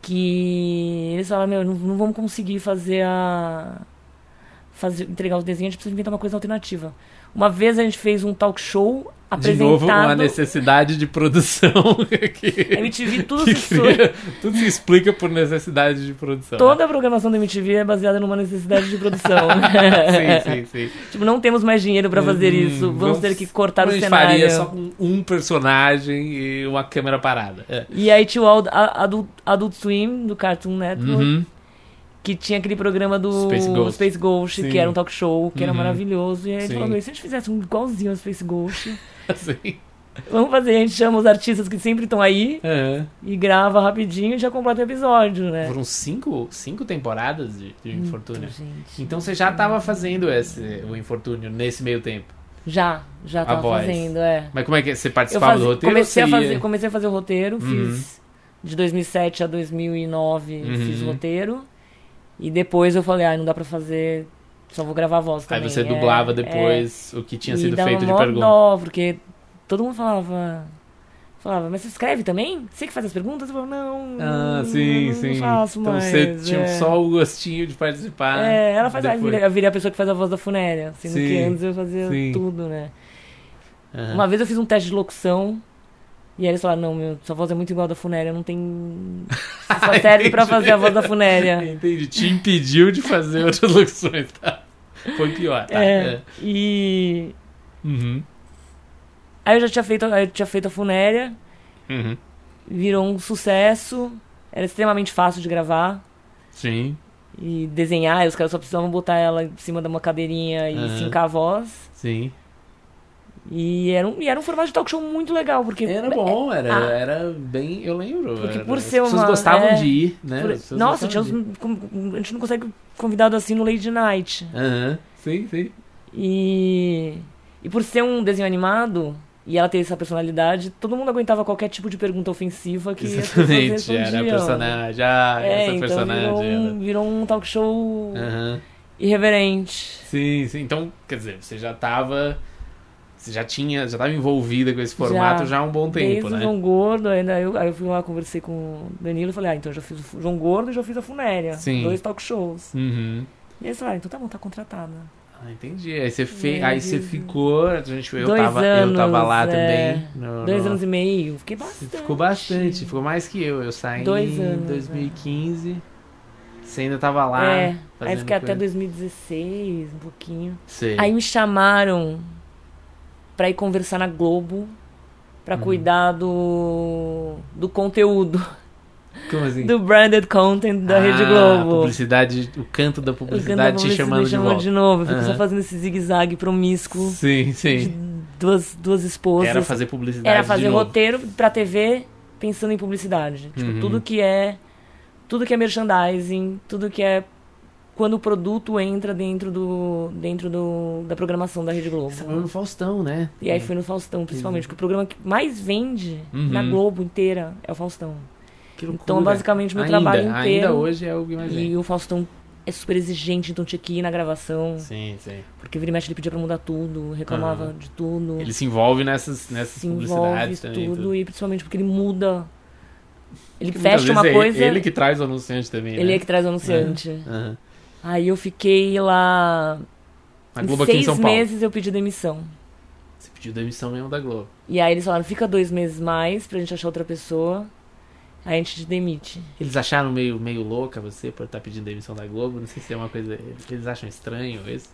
que eles falaram: Meu, não, não vamos conseguir fazer a. Fazer, entregar os desenhos, a gente precisa inventar uma coisa alternativa. Uma vez a gente fez um talk show De apresentado. novo, uma necessidade de produção. que, A MTV, tudo se cria- tudo se explica por necessidade de produção. Toda a programação da MTV é baseada numa necessidade de produção. sim, sim, sim. tipo, não temos mais dinheiro pra fazer Hum, isso. Vamos, ter que cortar a o gente cenário. faria só com um personagem e uma câmera parada. É. E aí tinha o Adult, Adult Swim, do Cartoon Network, Uhum. Que tinha aquele programa do Space Ghost. Space Ghost, Sim. que era um talk show, que era Uhum. maravilhoso. E aí Sim. falou, "Meu, e se a gente fizesse um igualzinho ao Space Ghost, Assim. vamos fazer, a gente chama os artistas que sempre estão aí É. e grava rapidinho e já completa o episódio, né? Foram cinco, cinco temporadas de, de Infortúnio. Gente. Então você já tava fazendo esse, o Infortúnio nesse meio tempo. Já, já tava voz. fazendo, é. Mas como é que você Eu participava fazia- do roteiro? comecei, a você fazer, comecei a fazer o roteiro, Uhum. fiz de 2007 a 2009, Uhum. fiz o roteiro. E depois eu falei, ah, não dá pra fazer, só vou gravar a voz Aí também. você É, dublava é. depois o que tinha sido feito de pergunta. dó, porque todo mundo falava... Falava, mas você escreve também? Você que faz as perguntas? Eu falava, não, Ah, sim, não, sim. faço então mais. você tinha é. só o gostinho de participar. É, ela faz, depois. eu virei- eu virei a pessoa que faz a voz da funéria, sendo Sim, que antes eu fazia sim. tudo, né? Aham. Uma vez eu fiz um teste de locução e aí eles falaram, não, meu, sua voz é muito igual a da funéria, não tem. Só serve pra fazer a voz da funéria. Entendi. Te impediu de fazer outras locuções, tá? Foi pior, tá? É, e. Uhum. Aí eu já tinha feito, eu tinha feito a funéria, Uhum. virou um sucesso, era extremamente fácil de gravar Sim, e desenhar, e os caras só precisavam botar ela em cima de uma cadeirinha e Aham. fincar a voz. sim. E era, um, e era um formato de talk show muito legal, porque. Era bom, era, Ah. era bem. Eu lembro. Porque era- por as ser pessoas uma- gostavam é, de ir, né? por- As Nossa, tinha a gente não consegue convidado assim no Lady Night. Aham, Sim, sim. E, e por ser um desenho animado e ela ter essa personalidade, todo mundo aguentava qualquer tipo de pergunta ofensiva que as Exatamente, era a personagem. Ah, É, essa então personagem. virou um, virou um talk show irreverente. Sim, sim. Então, quer dizer, você já tava. Você já tinha. Já tava envolvida com esse formato já, há um bom tempo, Desde o né? João Gordo, ainda eu, aí eu fui lá, conversei com o Danilo e falei, ah, então eu já fiz o João Gordo e já fiz a Funéria. Sim. Dois talk shows. Uhum. E aí eles falaram, ah, então tá bom, tá contratada. Ah, entendi. Aí você, fe... E aí você ficou. A gente, eu, dois tava, anos, eu tava lá é, também. no- Dois no- anos e meio. Fiquei bastante. Ficou bastante, ficou mais que eu. Eu saí Dois em anos, 2015. Você ainda tava lá. É, aí fiquei até coisa. 2016, um pouquinho. Sei. Aí me chamaram pra ir conversar na Globo pra Uhum. cuidar do, do conteúdo, Como assim? do branded content da Ah, Rede Globo. Publicidade, o canto da O canto da publicidade te chamando de chamando volta. de novo. Eu fico só fazendo esse zigue-zague promíscuo Sim, de sim. duas, duas esposas. Era fazer publicidade Era de fazer novo. roteiro pra TV pensando em publicidade. Tipo, Uhum. tudo que é. Tudo que é merchandising, tudo que é. Quando o produto entra dentro do. dentro do, da programação da Rede Globo. Você foi no Faustão, né? E aí foi no Faustão, principalmente, porque o programa que mais vende Uhum. na Globo inteira é o Faustão. Que loucura. Então, basicamente, meu ainda, trabalho inteiro. Ainda hoje é o que mais E vem. o Faustão é super exigente, então tinha que ir na gravação. Sim, sim. Porque vira e mexe ele pedia pra mudar tudo, reclamava Aham. de tudo. Ele se envolve nessas, nessas se envolve publicidades também. tudo, tudo. e principalmente porque ele muda Ele fecha uma vezes é coisa, Ele que traz o anunciante também. ele né? é que traz o anunciante. Aham. Aí eu fiquei lá. A Globo aqui em seis São Paulo. meses eu pedi demissão. Você pediu demissão mesmo da Globo. E aí eles falaram, fica dois meses mais pra gente achar outra pessoa. Aí a gente te demite. Eles acharam meio, meio louca você por estar pedindo demissão da Globo? Não sei se é uma coisa. Eles acham estranho isso.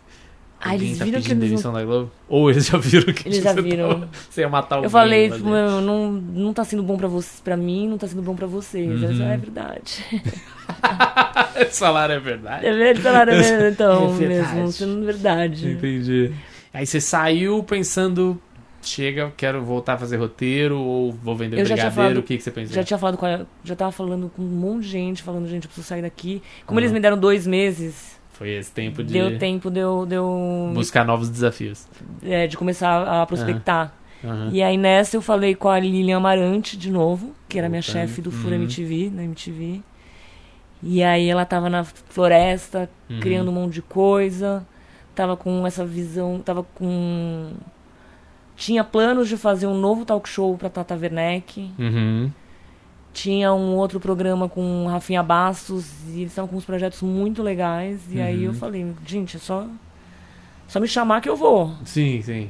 Ah, Alguém eles tá viram que pedindo demissão da Globo? Ou eles já viram que Eles já viram. tava- você ia matar alguém. Eu falei, tipo, não, não tá sendo bom pra, você, pra mim, não tá sendo bom pra vocês. Uhum. Eles, "Ah, é verdade. Esse salário é verdade. É verdade, falaram, é verdade, então, É verdade. mesmo, sendo verdade. Entendi. Aí você saiu pensando, chega, quero voltar a fazer roteiro ou vou vender Eu brigadeiro, falado- o que, que você pensou? Já tinha falado com a, já tava falando com um monte de gente, falando, gente, eu preciso sair daqui. Como Uhum. eles me deram dois meses, Foi esse tempo de deu tempo de eu, de eu buscar novos desafios. é, de começar a prospectar. Aham. E aí nessa eu falei com a Lilian Amarante de novo, que era minha chefe do Fura Uhum. MTV, na MTV. E aí ela tava na floresta, Uhum. criando um monte de coisa. Tava com essa visão, tava com tinha planos de fazer um novo talk show pra Tata Werneck. Uhum. Tinha um outro programa com Rafinha Bastos e eles estavam com uns projetos muito legais. E aí eu Uhum. falei, gente, é só só me chamar que eu vou. Sim, sim.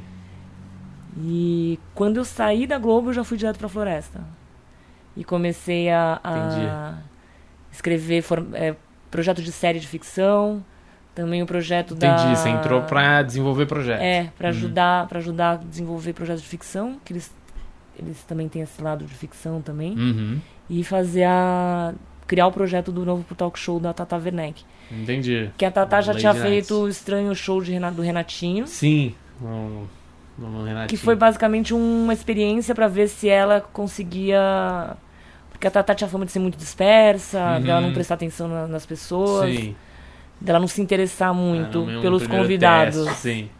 E quando eu saí da Globo, eu já fui direto pra Floresta. E comecei a, a escrever for- é, projeto de série de ficção, também o projeto da... Entendi. Você entrou pra desenvolver projetos. É, pra Uhum. ajudar, para ajudar a desenvolver projetos de ficção, que eles, eles também têm esse lado de ficção também. Uhum. E fazer a... criar o projeto do novo talk show da Tata Werneck. Entendi. Que a Tata já tinha Nights. feito o estranho show de Renato, do Renatinho. Sim. Renatinho. Que foi basicamente uma experiência pra ver se ela conseguia. Porque a Tata tinha fama de ser muito dispersa, Uhum. dela não prestar atenção na- nas pessoas, Sim. dela não se interessar muito Ah, pelos convidados. teste, sim.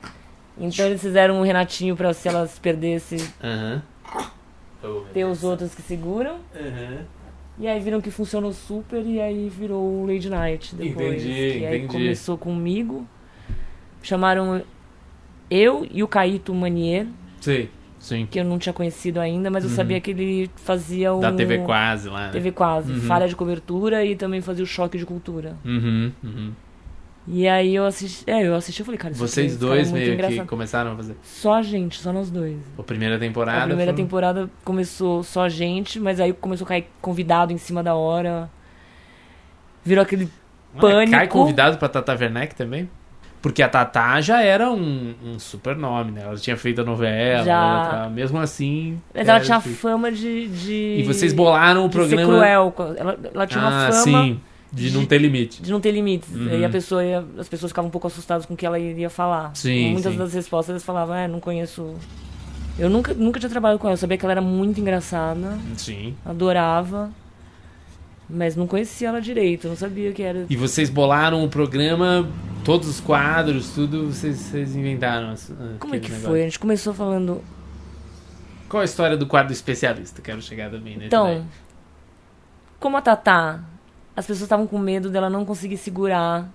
Então eles fizeram um Renatinho pra se ela se perdesse, Aham. Deus. os outros que seguram. Aham. E aí viram que funcionou super e aí virou o Lady Night depois. Entendi, e aí entendi. começou comigo. Chamaram eu e o Caíto Manier, Sim, sim. que eu não tinha conhecido ainda, mas eu Uhum. sabia que ele fazia o. Da TV quase lá. né? TV quase, Uhum. falha de cobertura e também fazia o choque de cultura. Uhum, uhum. E aí eu assisti, é, eu assisti e falei, cara, isso aqui- Vocês é dois muito meio que engraçado. começaram a fazer. Só a gente, só nós dois. A primeira temporada. a primeira foi- temporada começou só a gente, mas aí começou a cair convidado em cima da hora. Virou aquele Ah, pânico. Cai convidado pra Tata Werneck também? Porque a Tata já era um, um super nome, né? Ela tinha feito a novela, Já. mesmo assim. Mas ela era tinha difícil. fama de, de. E vocês bolaram o de ser programa. cruel. Ela, ela tinha ah, uma fama sim. De não ter limite. de não ter limites. Uhum. E a pessoa ia- as pessoas ficavam um pouco assustadas com o que ela iria falar. Sim, Muitas sim. das respostas eles falavam, é, não conheço. Eu nunca, nunca tinha trabalhado com ela, eu sabia que ela era muito engraçada, Sim. adorava. Mas não conhecia ela direito, não sabia que era. E vocês bolaram o programa, todos os quadros, tudo, vocês, vocês inventaram. as- Como é que negócio. foi? A gente começou falando. Qual a história do quadro especialista? Quero chegar também nesse Então, como a Tatá, as pessoas estavam com medo dela não conseguir segurar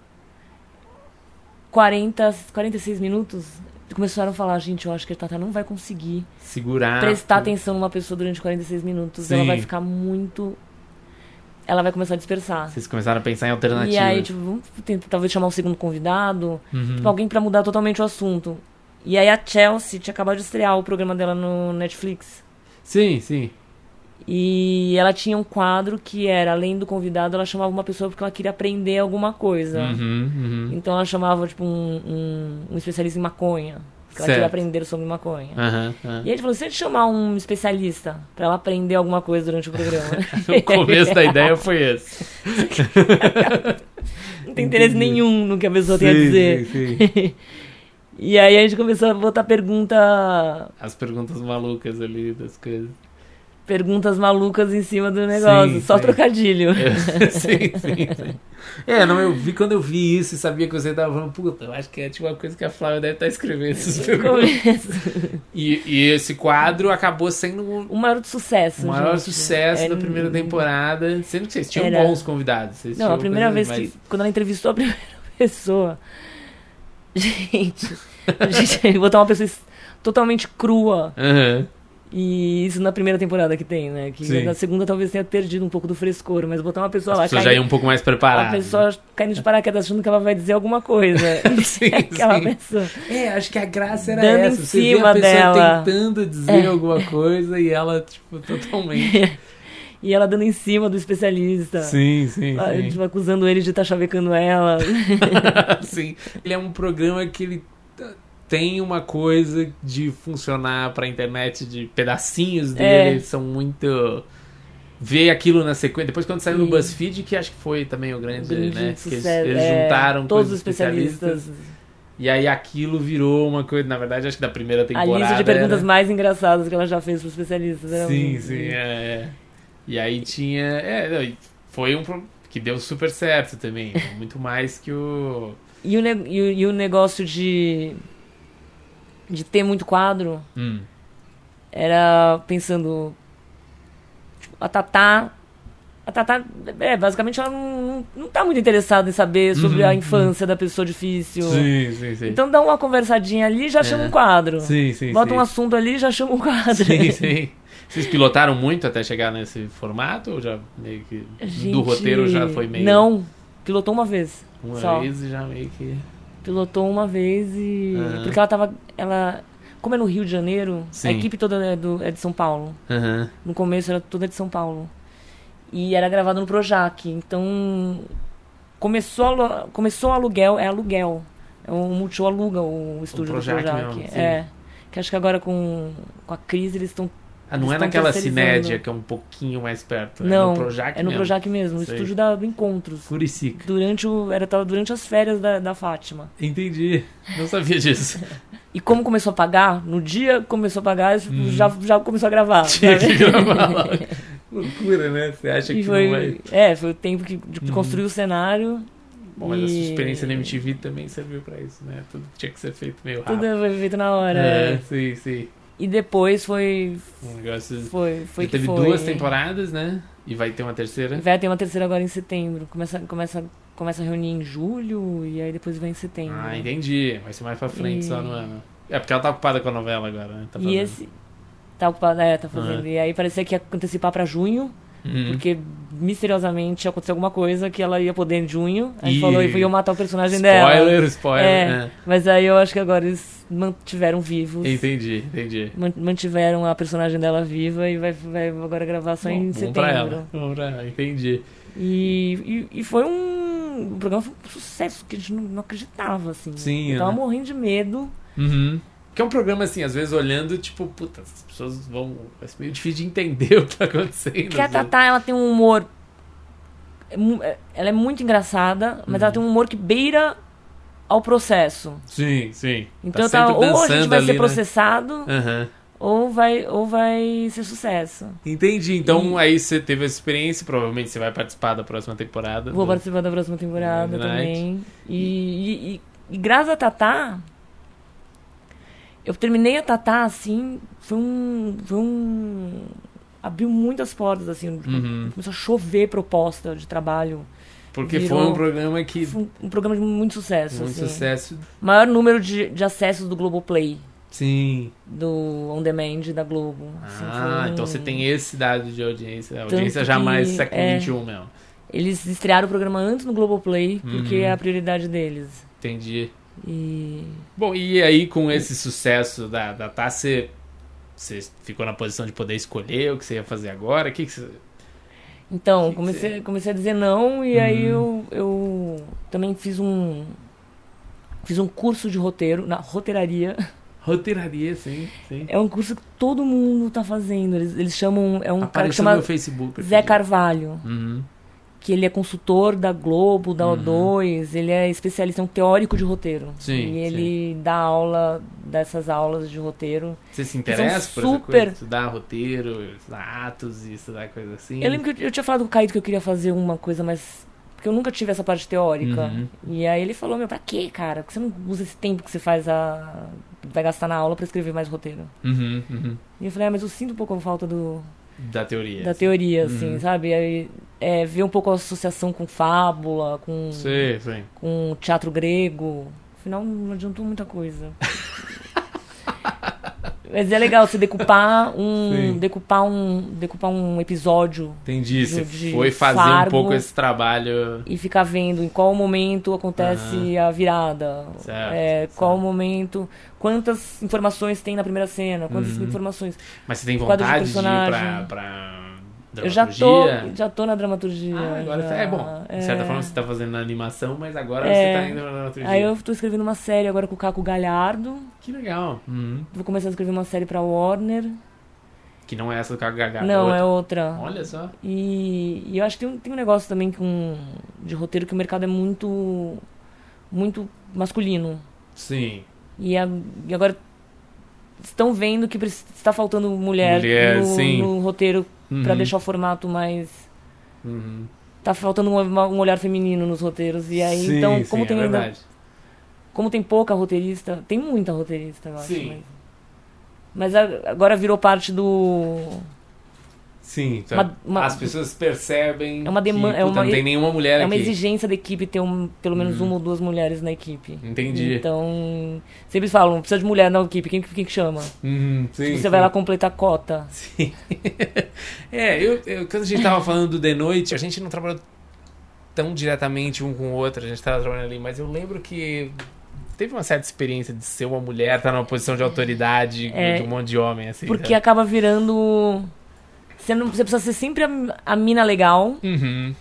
40, 46 minutos. Começaram a falar, gente, eu acho que a Tatá não vai conseguir Segurar. prestar atenção numa pessoa durante 46 minutos. Ela Sim. vai ficar muito. Ela vai começar a dispersar. Vocês começaram a pensar em alternativas. E aí, tipo, vamos tentar talvez chamar um segundo convidado, Uhum. tipo, alguém pra mudar totalmente o assunto. E aí a Chelsea tinha acabado de estrear o programa dela no Netflix. Sim, sim. E ela tinha um quadro que era, além do convidado, ela chamava uma pessoa porque ela queria aprender alguma coisa. Uhum, uhum. Então ela chamava, tipo, um, um, um especialista em maconha. Porque ela queria aprender sobre maconha. Aham. E a gente falou, se a gente chamar um especialista pra ela aprender alguma coisa durante o programa. O começo da ideia foi esse. Não tem interesse nenhum no que a pessoa tem a Sim, dizer. sim, sim. E aí a gente começou a botar pergunta, As perguntas malucas ali das coisas. Perguntas malucas em cima do negócio. Sim, só sim. trocadilho. sim, sim, sim. É, não, eu vi quando eu vi isso e sabia que você tava falando, puta, eu acho que é tipo uma coisa que a Flávia deve estar escrevendo esses perguntas. E, e esse quadro acabou sendo um O maior sucesso. o maior gente. sucesso É, da primeira temporada. Sendo que vocês tinham Era- bons convidados. Não, a primeira vez coisas que. Quando ela entrevistou a primeira pessoa. Gente. Gente botar uma pessoa es- totalmente crua. mais- Aham. E isso na primeira temporada que tem, né? Que Sim. na segunda talvez tenha perdido um pouco do frescor, mas botar uma pessoa As lá pessoas já iam um pouco mais a preparadas. pessoa caindo de paraquedas achando que ela vai dizer alguma coisa. Sim, Aquela sim. pessoa. É, acho que a graça era Dando em essa. Você vê cima a pessoa dela. tentando dizer É. alguma coisa e ela, tipo, totalmente. E ela dando em cima do especialista. sim, sim, sim. tipo, acusando ele de estar chavecando ela. Sim. Ele é um programa que ele tem uma coisa de funcionar pra internet, de pedacinhos dele, É. são muito. Ver aquilo na sequência. Depois, quando saiu no. BuzzFeed, que acho que foi também o grande, Grande né? Que eles, sucesso. eles É, juntaram todos os os especialistas. E aí aquilo virou uma coisa, na verdade, acho que da primeira A temporada. lista de perguntas era- mais engraçadas que ela já fez para os especialistas. Era Sim, muito- sim, é, é. E aí tinha. É, foi um que deu super certo também. Muito mais que o. E o, ne- e, o, e o negócio de, de ter muito quadro Hum. era pensando. tipo, a Tatá. A Tatá, é, basicamente, ela não, não, não tá muito interessada em saber sobre Uhum, a infância da pessoa difícil. Sim, sim, sim. Então dá uma conversadinha ali e já chama É. um quadro. sim, sim. Bota sim. um assunto ali e já chama um quadro. Sim, sim. Vocês pilotaram muito até chegar nesse formato? Ou já meio que. Gente, Do roteiro já foi meio. Não, pilotou uma vez. Uma só. vez e já meio que. Pilotou uma vez e. Aham. Porque ela tava. Ela. Como é no Rio de Janeiro, Sim. a equipe toda é, do, é de São Paulo. Aham. No começo era toda de São Paulo. E era gravado no Projac. Então. Começou, começou o aluguel, é aluguel. É o Multishow aluga o estúdio Projac do Projac. mesmo, é. Que acho que agora com, com a crise eles estão. Ah, não é naquela. Cinédia que é um pouquinho mais perto. Não, é no Projac é no mesmo. Projac mesmo, o Sei. estúdio da, Encontros. Curicica. Durante, o, era, tava durante as férias da, da Fátima. Entendi. Não sabia disso. E como começou a pagar, no dia que começou a pagar, Hum. já, já começou a gravar. Tinha sabe? que gravar lá. Loucura, né? Você acha E que foi, não vai. é, foi o tempo que, de Uhum. construir o cenário. Bom, mas a sua e- experiência na MTV também serviu pra isso, né? Tudo tinha que ser feito meio rápido. Tudo foi feito na hora. É, é. sim, sim. E depois foi. Um negócio. Foi, foi Já teve foi. duas temporadas, né? E vai ter uma terceira. Vai ter uma terceira agora em setembro. Começa, começa, começa a reunir em julho e aí depois vai em setembro. Ah, entendi. Vai ser mais pra frente E- só no ano. É porque ela tá ocupada com a novela agora, né? Tá e esse. Tá ocupado, é, tá fazendo. Aham. E aí parecia que ia antecipar pra junho. Uhum. Porque misteriosamente aconteceu alguma coisa que ela ia poder em junho. Aí Ih. falou e ia matar o personagem dela. Spoiler, spoiler. É, É. mas aí eu acho que agora eles mantiveram vivos. Entendi, entendi. man- Mantiveram a personagem dela viva e vai, vai agora gravar só em Bom, bom setembro. pra ela. Bom pra ela, entendi. E, e, e foi um. O programa foi um sucesso que a gente não, não acreditava, assim. Sim, Eu tava né? morrendo de medo. Uhum. Que é um programa assim, às vezes olhando, tipo, puta, as pessoas vão. Vai ser meio difícil de entender o que tá acontecendo. Porque a. Tatá, ela tem um humor. é é- Ela é muito engraçada, mas Uhum. ela tem um humor que beira ao processo. Sim, sim. Então tá tá, ou a gente vai ali, ser né? processado, Aham. ou, vai, ou vai ser sucesso. Entendi. Então aí você teve essa experiência, provavelmente você vai participar da próxima temporada. Vou do- participar da próxima temporada Night. também. E, e, e, e graças a Tatá, eu terminei a Tatá assim, foi um. Foi um. Abriu muitas portas, assim. Uhum. Começou a chover proposta de trabalho. Porque virou- foi um programa que. Foi um, programa de muito sucesso. Muito assim. sucesso. Maior número de, de acessos do Globoplay, Sim. do On Demand da Globo. assim, Ah, um- então você tem esse dado de audiência. A Tanto audiência já mais que, século é. XXI mesmo. Eles estrearam o programa antes no Globoplay, porque Uhum. é a prioridade deles. Entendi. E. Bom, e aí com esse sucesso da, da Tá, você, ficou na posição de poder escolher o que você ia fazer agora? O que, que você. Então, Que que comecei, você- comecei a dizer não e aí Uhum. eu, eu também fiz um fiz um curso de roteiro na roteiraria. Roteiraria, sim, sim. É um curso que todo mundo tá fazendo. Eles, eles chamam é um cara que Apareceu chama no Facebook. Zé Carvalho, Uhum. Que ele é consultor da Globo, da Uhum. O2, ele é especialista, é um teórico de roteiro. Sim, E ele dá aula dessas aulas de roteiro. Você se interessa por essa super- coisa? Estudar roteiro, estudar atos e estudar coisa assim? Eu lembro que eu, eu tinha falado com o Caíto que eu queria fazer uma coisa mais. Porque eu nunca tive essa parte teórica. Uhum. E aí ele falou: Meu, pra quê, cara? Por que você não usa esse tempo que você faz a. vai gastar na aula pra escrever mais roteiro? Uhum, uhum. E eu falei: Ah, mas eu sinto um pouco a falta do, Da teoria. da teoria, assim, Uhum. sabe? Aí é, ver um pouco a associação com fábula, com, Sim, sim. com teatro grego. Afinal, não adiantou muita coisa. Mas é legal você decupar um, Sim. decupar um, decupar um episódio Entendi. Você de foi fazer um pouco esse trabalho. e ficar vendo em qual momento acontece a virada, Certo, é, qual momento, quantas informações tem na primeira cena, quantas Uhum. informações. Mas você tem Quadro de vontade de, ir pra, pra Eu já tô, já tô na dramaturgia. Ah, agora já, é bom. De certa é. forma você tá fazendo animação, mas agora É. você tá indo na dramaturgia. Aí eu tô escrevendo uma série agora com o Caco Galhardo. Que legal. Uhum. Vou começar a escrever uma série pra Warner. Que não é essa do Caco Gagá. Não, é outra. outra. Olha só. E, e eu acho que tem, um- tem um negócio também com, de roteiro que o mercado é muito muito masculino. Sim. E, a- e agora estão vendo que está faltando mulher, Mulher, no, no roteiro Uhum. deixar o formato mais. Uhum. Tá faltando um, um olhar feminino nos roteiros. E aí, Sim, então, sim, como é tem ainda. verdade. Como tem pouca roteirista, tem muita roteirista, eu acho. Sim. Mas, mas agora virou parte do. Sim, então, Uma- uma- as pessoas percebem É uma deman- que é uma- não tem nenhuma mulher É uma aqui. exigência da equipe ter um, pelo menos uma ou duas mulheres na equipe. Entendi. Então, sempre falam, precisa de mulher na equipe, quem, quem que chama? Uhum, sim, Você sim. vai lá completar a cota. Sim. é, eu, eu- quando a gente tava falando do The Noite, a gente não trabalhou tão diretamente um com o outro, a gente tava trabalhando ali, mas eu lembro que teve uma certa experiência de ser uma mulher, estar numa posição de autoridade É. de um monte de homem, assim. Porque sabe? acaba virando. Você, não, você precisa ser sempre a, a mina legal, Uhum.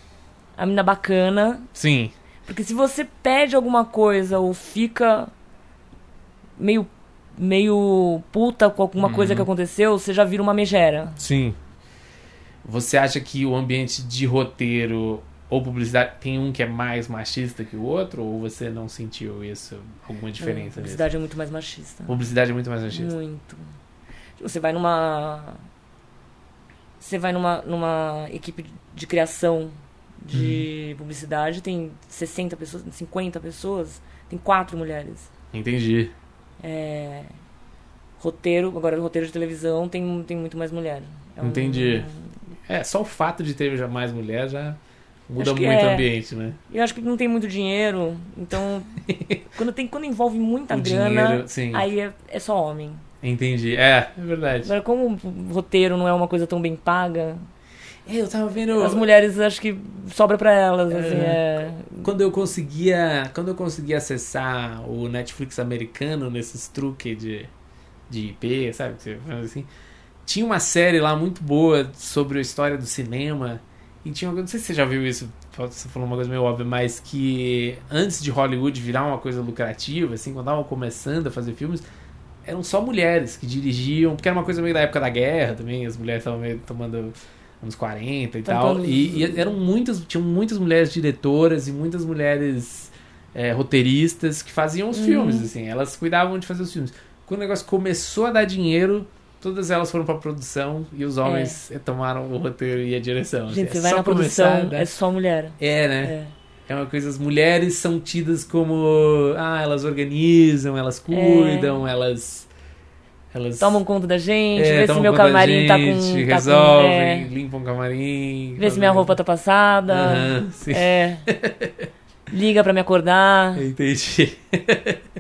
a mina bacana. Sim. Porque se você pede alguma coisa ou fica meio, meio puta com alguma Uhum. coisa que aconteceu, você já vira uma megera. Sim. Você acha que o ambiente de roteiro ou publicidade tem um que é mais machista que o outro? Ou você não sentiu isso? Alguma diferença nisso? publicidade é muito mais machista. Publicidade é muito mais machista. Muito. Você vai numa. Você vai numa, numa equipe de criação de Uhum. publicidade, tem 60 pessoas, 50 pessoas, tem quatro mulheres. Entendi. É, roteiro, agora roteiro de televisão tem, tem muito mais mulher. É um- Entendi. É, só o fato de ter já mais mulher já muda muito o é. ambiente, né? Eu acho que não tem muito dinheiro, então quando, tem, quando envolve muita O grana, dinheiro, aí é, é só homem. Entendi. É, é verdade. Agora, como o roteiro não é uma coisa tão bem paga, É, eu tava vendo. As mulheres acho que sobra pra elas, assim, é. Quando eu conseguia. Quando eu conseguia acessar o Netflix americano nesses truques de, de IP, sabe? Assim, tinha uma série lá muito boa sobre a história do cinema. E tinha não sei se você já viu isso, você falou uma coisa meio óbvia, mas que antes de Hollywood virar uma coisa lucrativa, assim, quando estavam começando a fazer filmes, eram só mulheres que dirigiam, porque era uma coisa meio da época da guerra também, as mulheres estavam meio tomando anos 40 e tal. E, e eram muitas, tinham muitas mulheres diretoras e muitas mulheres é, roteiristas que faziam os Uhum. filmes, assim, elas cuidavam de fazer os filmes. Quando o negócio começou a dar dinheiro, todas elas foram pra produção e os homens eh, tomaram o roteiro e a direção. assim. Gente, você É vai na produção, começar, né? é só mulher. É, né? É. É uma coisa, as mulheres são tidas como. Ah, elas organizam, elas cuidam, elas. Elas. Tomam conta da gente, é, vê se meu camarim tá com. gente, tá com- resolvem, é, limpam o camarim. vê se minha roupa tá passada. Sim. É. Liga pra me acordar. Entendi.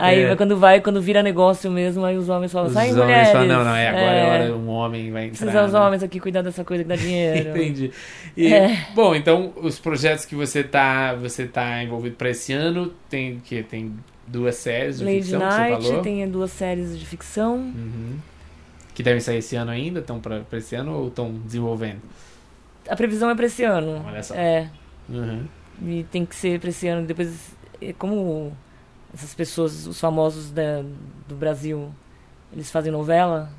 Aí É. quando vai, quando vira negócio mesmo, aí os homens falam, Os sai homens mulheres. falam, não, não, é agora é, hora, um homem vai entrar. Precisa os né? homens aqui cuidar dessa coisa que dá dinheiro. Entendi. E, É. Bom, então os projetos que você tá, você tá envolvido para esse ano tem o quê? Tem duas séries de Lady ficção que você Night, falou? tem duas séries de ficção. Uhum. Que devem sair esse ano ainda? Estão para esse ano ou estão desenvolvendo? A previsão é pra esse ano. Olha só. É. Uhum. E tem que ser pra esse ano. Depois, é como essas pessoas, os famosos da, do Brasil, eles fazem novela,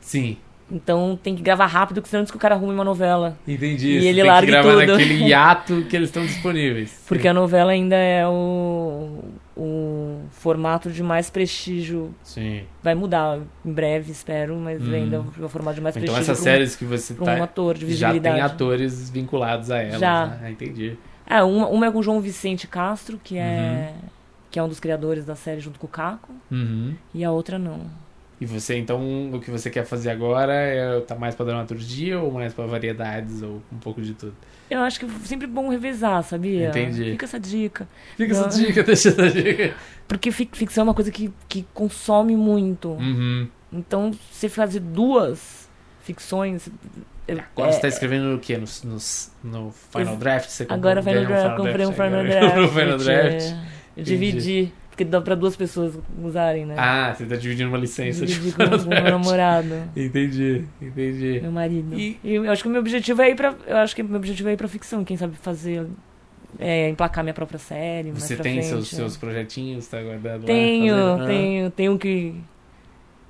Sim, então tem que gravar rápido, porque senão antes que o cara arrume uma novela. entendi. E ele tem larga que gravar tudo. naquele hiato que eles estão disponíveis. Porque a novela ainda é o, o formato de mais prestígio. Sim. Vai mudar em breve, espero, mas Uhum. ainda é o formato de mais Então prestígio. essas pra um- séries que você pra um, tá ator de já tem visibilidade. atores vinculados a elas. Já. né? Ah, entendi. É, uma, uma é com o João Vicente Castro, que é, Uhum. Que é um dos criadores da série junto com o Caco, Uhum. e a outra não. E você, então, o que você quer fazer agora é tá mais pra dramaturgia ou mais pra variedades ou um pouco de tudo? Eu acho que é sempre bom revezar, sabia? Entendi. Fica essa dica. Fica essa dica, deixa essa dica. Porque fic- ficção é uma coisa que, que consome muito. Uhum. Então, você fazer duas ficções. Agora é- você tá escrevendo o quê? No, no, no Final Draft? Você Agora Final Draft, comprei um Final Draft. Final Draft. É, eu dividi, porque dá pra duas pessoas usarem, né? Ah, você tá dividindo uma licença de dividi com o meu namorado, Entendi, entendi. meu marido. E- E eu acho que o meu objetivo é ir pra. Eu acho que o meu objetivo é ir pra ficção, quem sabe fazer. É, emplacar minha própria série. Você tem frente, seus, é. seus projetinhos, tá guardado Tenho, lá? fazendo- tenho, tenho um que.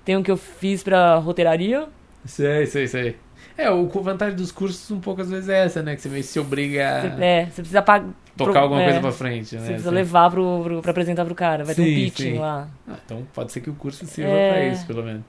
Tem um que eu fiz pra roteiraria. Sei, sei, sei. É, o a vantagem dos cursos um pouco às vezes é essa, né? Que você se obriga a Você, é, você precisa pagar. tocar alguma é, coisa pra frente, né? Você precisa Assim. levar pro, pro, pra apresentar pro cara. Vai ter Sim, um pitching sim. lá. Ah, então pode ser que o curso sirva É. pra isso, pelo menos.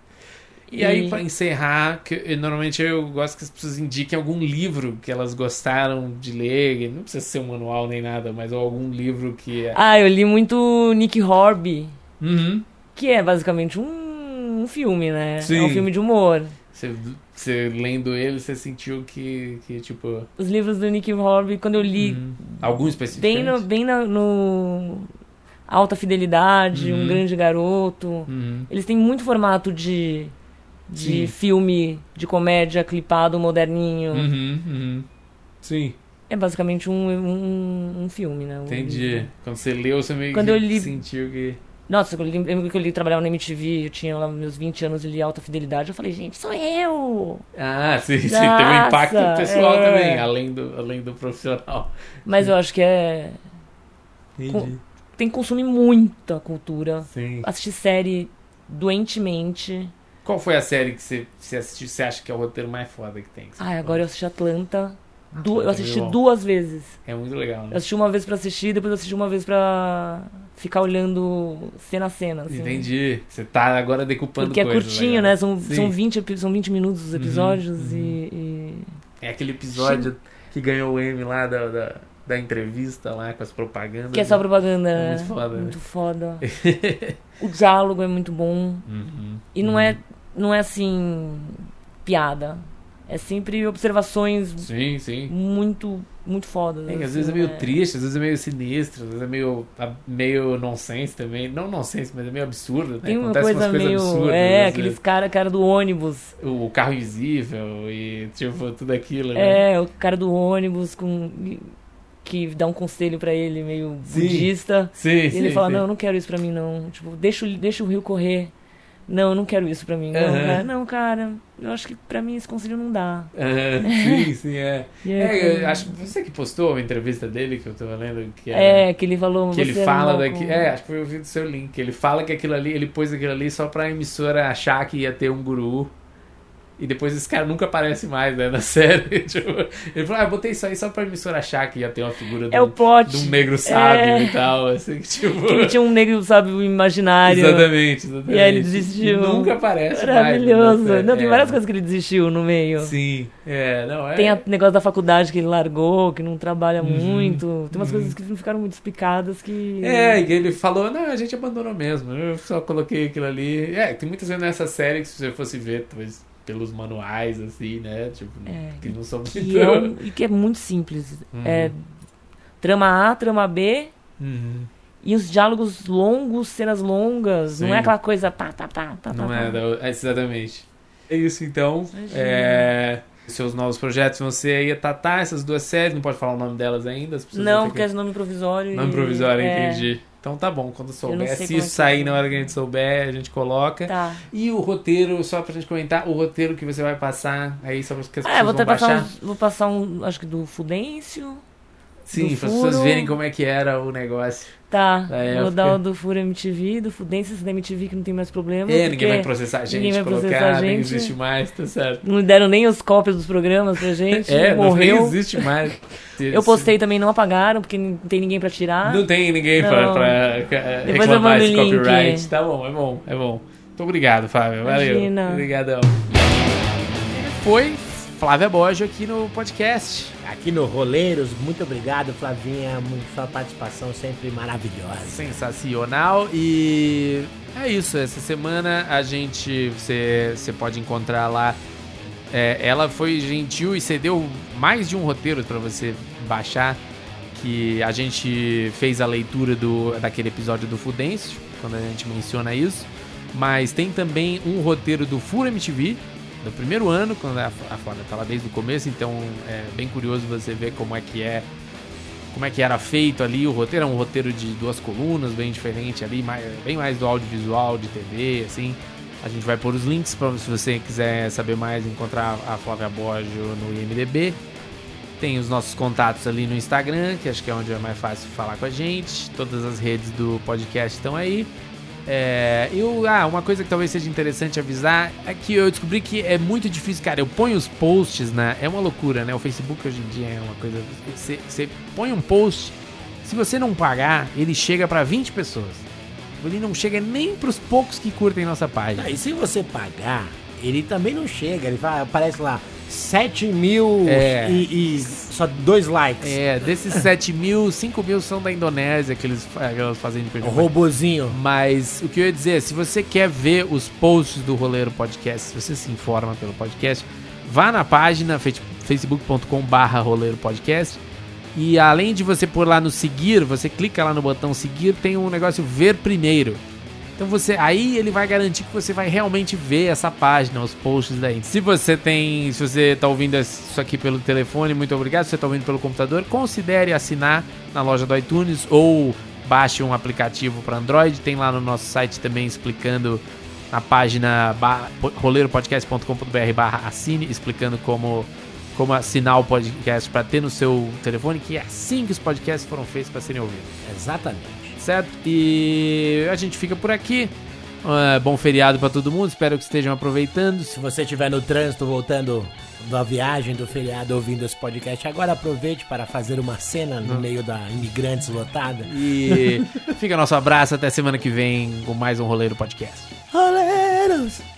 E, E- aí, pra encerrar, que eu- normalmente eu gosto que as pessoas indiquem algum livro que elas gostaram de ler. Não precisa ser um manual nem nada, mas algum livro que é. Ah, eu li muito Nick Horby, Uhum. que é basicamente um, um filme, né? Sim. É um filme de humor. Você, você lendo ele, você sentiu que, que tipo. Os livros do Nick Horby, quando eu li uhum. Algum específico? bem, no, bem na- no Alta Fidelidade, Uhum. Um Grande Garoto, Uhum. eles têm muito formato de, Sim. de filme de comédia clipado, moderninho. Uhum, uhum. Sim, É basicamente um, um, um filme, né? Entendi. Quando você leu, você meio Quando que eu li- sentiu que. Nossa, eu lembro que eu li trabalhava na MTV, eu tinha lá meus 20 anos e li Alta Fidelidade. Eu falei, gente, sou eu! Ah, sim, sim. Nossa, Teve um impacto pessoal é. também, além do, além do profissional. Mas eu acho que é. Entendi. Tem que consumir muita cultura. Sim. Assistir série doentemente. Qual foi a série que você, você assistiu? Você acha que é o roteiro mais foda que tem? que falou? agora eu assisti Atlanta. Du- eu é assisti duas vezes. É muito legal, Eu né? assisti uma vez pra assistir, depois eu assisti uma vez pra ficar olhando cena a cena. Assim. Entendi. Você tá agora decupando Porque é curtinho, agora. né? São, Sim. são, 20, epi- são 20 minutos os episódios uhum. E, e- É aquele episódio que ganhou o M lá da, da, da entrevista lá com as propagandas. Que é só propaganda, É né? muito foda, né? Muito foda. o diálogo é muito bom. Uhum. E não é, não é assim, piada. É sempre observações Sim, sim. muito, muito fodas. É que às assim, vezes é meio né? triste, às vezes é meio sinistro, às vezes é meio, a- meio nonsense também. Não nonsense, mas é meio absurdo, né? Tem uma Acontece coisa umas coisas meio. absurdas. é, aqueles cara, cara do ônibus. O carro invisível e tipo, tudo aquilo, né? É, o cara do ônibus com. Que dá um conselho pra ele, meio Sim. budista. Sim, E sim. ele fala, não, eu não quero isso pra mim, não. Tipo, deixa, o- deixa o rio correr. Não, eu não quero isso pra mim. Não, cara, não, cara. Eu acho que pra mim esse conselho não dá. Aham, sim, sim, é. É, acho você que postou a entrevista dele, que eu tava lendo, que era- É, que ele falou. Que ele "Você é fala louco." daqui. É, acho que foi ouvido do seu link. Ele fala que aquilo ali, ele pôs aquilo ali só pra emissora achar que ia ter um guru. E depois esse cara nunca aparece mais, né, na série. Tipo, ele falou, ah, eu botei isso aí só pra emissora achar que ia ter uma figura É o plot. de um negro sábio É. e tal. Assim, tipo. Que ele tinha um negro, sabe, o imaginário. Exatamente, exatamente. E aí ele desistiu. E nunca aparece Maravilhoso. mais. né, não, tem é. várias coisas que ele desistiu no meio. Sim, é, não, é. Tem o negócio da faculdade que ele largou, que não trabalha Uhum. muito. Tem umas coisas que não ficaram muito explicadas que. É, e ele falou, não, a gente abandonou mesmo. Eu só coloquei aquilo ali. É, tem muitas vezes nessa série que se você fosse ver, talvez pelos manuais, assim, né? Tipo, É, que não são muito. Que é um- e que é muito simples. Uhum. É trama A, trama B. Uhum. E os diálogos longos, cenas longas. Sim. Não é aquela coisa pá, pá, pá, pá, Não pá, é, pá. é, exatamente. É isso então. É, seus novos projetos vão ser aí a Tatá, essas duas séries, não pode falar o nome delas ainda. Não, porque é nome provisório. que... Nome e- provisório, é, entendi. Então tá bom, quando souber, se é isso que sair é. na hora que a gente souber, a gente coloca. Tá. E o roteiro, só pra gente comentar, o roteiro que você vai passar aí, só para que as Ah, pessoas vão baixar. vou passar um, acho que do Fudêncio. Sim, para as pessoas verem como é que era o negócio. Tá, vou dar o do Furo MTV, do Fudêncio da MTV que não tem mais problema. É, ninguém vai processar a gente, ninguém vai colocar, processar a nem gente. existe mais, tá certo. Não deram nem as cópias dos programas pra gente. É, não nem morreu. existe mais. Eu postei também, não apagaram, porque não tem ninguém pra tirar. Não tem ninguém pra, Não. pra, eh, Depois eu reclamar esse link. copyright. Tá bom, é bom, é bom. Muito obrigado, Fábio. Valeu. Imagina. Obrigadão. Foi Flávia Bojo aqui no podcast. Aqui no Roleiros, muito obrigado, Flavinha. muito- Sua participação sempre maravilhosa. Sensacional. E é isso. Essa semana a gente. Você pode encontrar lá. é, ela foi gentil e cedeu mais de um roteiro para você baixar. Que a gente fez a leitura do, daquele episódio do Fudêncio, quando a gente menciona isso. Mas tem também um roteiro do Full MTV, do primeiro ano, quando a, Flávia tá lá desde o começo, então é bem curioso você ver como é que é como é que era feito ali o roteiro, é um roteiro de duas colunas, bem diferente ali, mais, bem mais do audiovisual, de TV, assim. A gente vai pôr os links para se você quiser saber mais, encontrar a Flávia Borgio no IMDB. Tem os nossos contatos ali no Instagram, que acho que é onde é mais fácil falar com a gente. Todas as redes do podcast estão aí. É, eu, ah, uma coisa que talvez seja interessante avisar é que eu descobri que é muito difícil, cara. Eu ponho os posts, né? É uma loucura, né? O Facebook hoje em dia é uma coisa. Você, você põe um post, se você não pagar, ele chega para 20 pessoas. Ele não chega nem pros poucos que curtem nossa página. E se você pagar, ele também não chega. Ele vai, aparece lá 7 mil É. e, e só dois likes. É, desses 7 mil, 5 mil são da Indonésia que eles, que eles fazem de O perfil. robozinho. Mas o que eu ia dizer, se você quer ver os posts do Roleiro Podcast, se você se informa pelo podcast, vá na página facebook.com barra Roleiro Podcast e além de você pôr lá no seguir, você clica lá no botão seguir, tem um negócio ver primeiro. Então você, aí ele vai garantir que você vai realmente ver essa página, os posts daí. Se você tem, se você tá ouvindo isso aqui pelo telefone, muito obrigado. Se você tá ouvindo pelo computador, considere assinar na loja do iTunes ou baixe um aplicativo para Android. Tem lá no nosso site também explicando na página roleiropodcast.com.br barra assine, explicando como, como assinar o podcast para ter no seu telefone, que é assim que os podcasts foram feitos para serem ouvidos Exatamente. Certo? E a gente fica por aqui. Ah, bom feriado pra todo mundo, espero que estejam aproveitando. Se você estiver no trânsito voltando da viagem, do feriado, ouvindo esse podcast, agora aproveite para fazer uma cena no meio da imigrantes lotada. E fica nosso abraço até semana que vem com mais um Roleiro Podcast. Roleiros!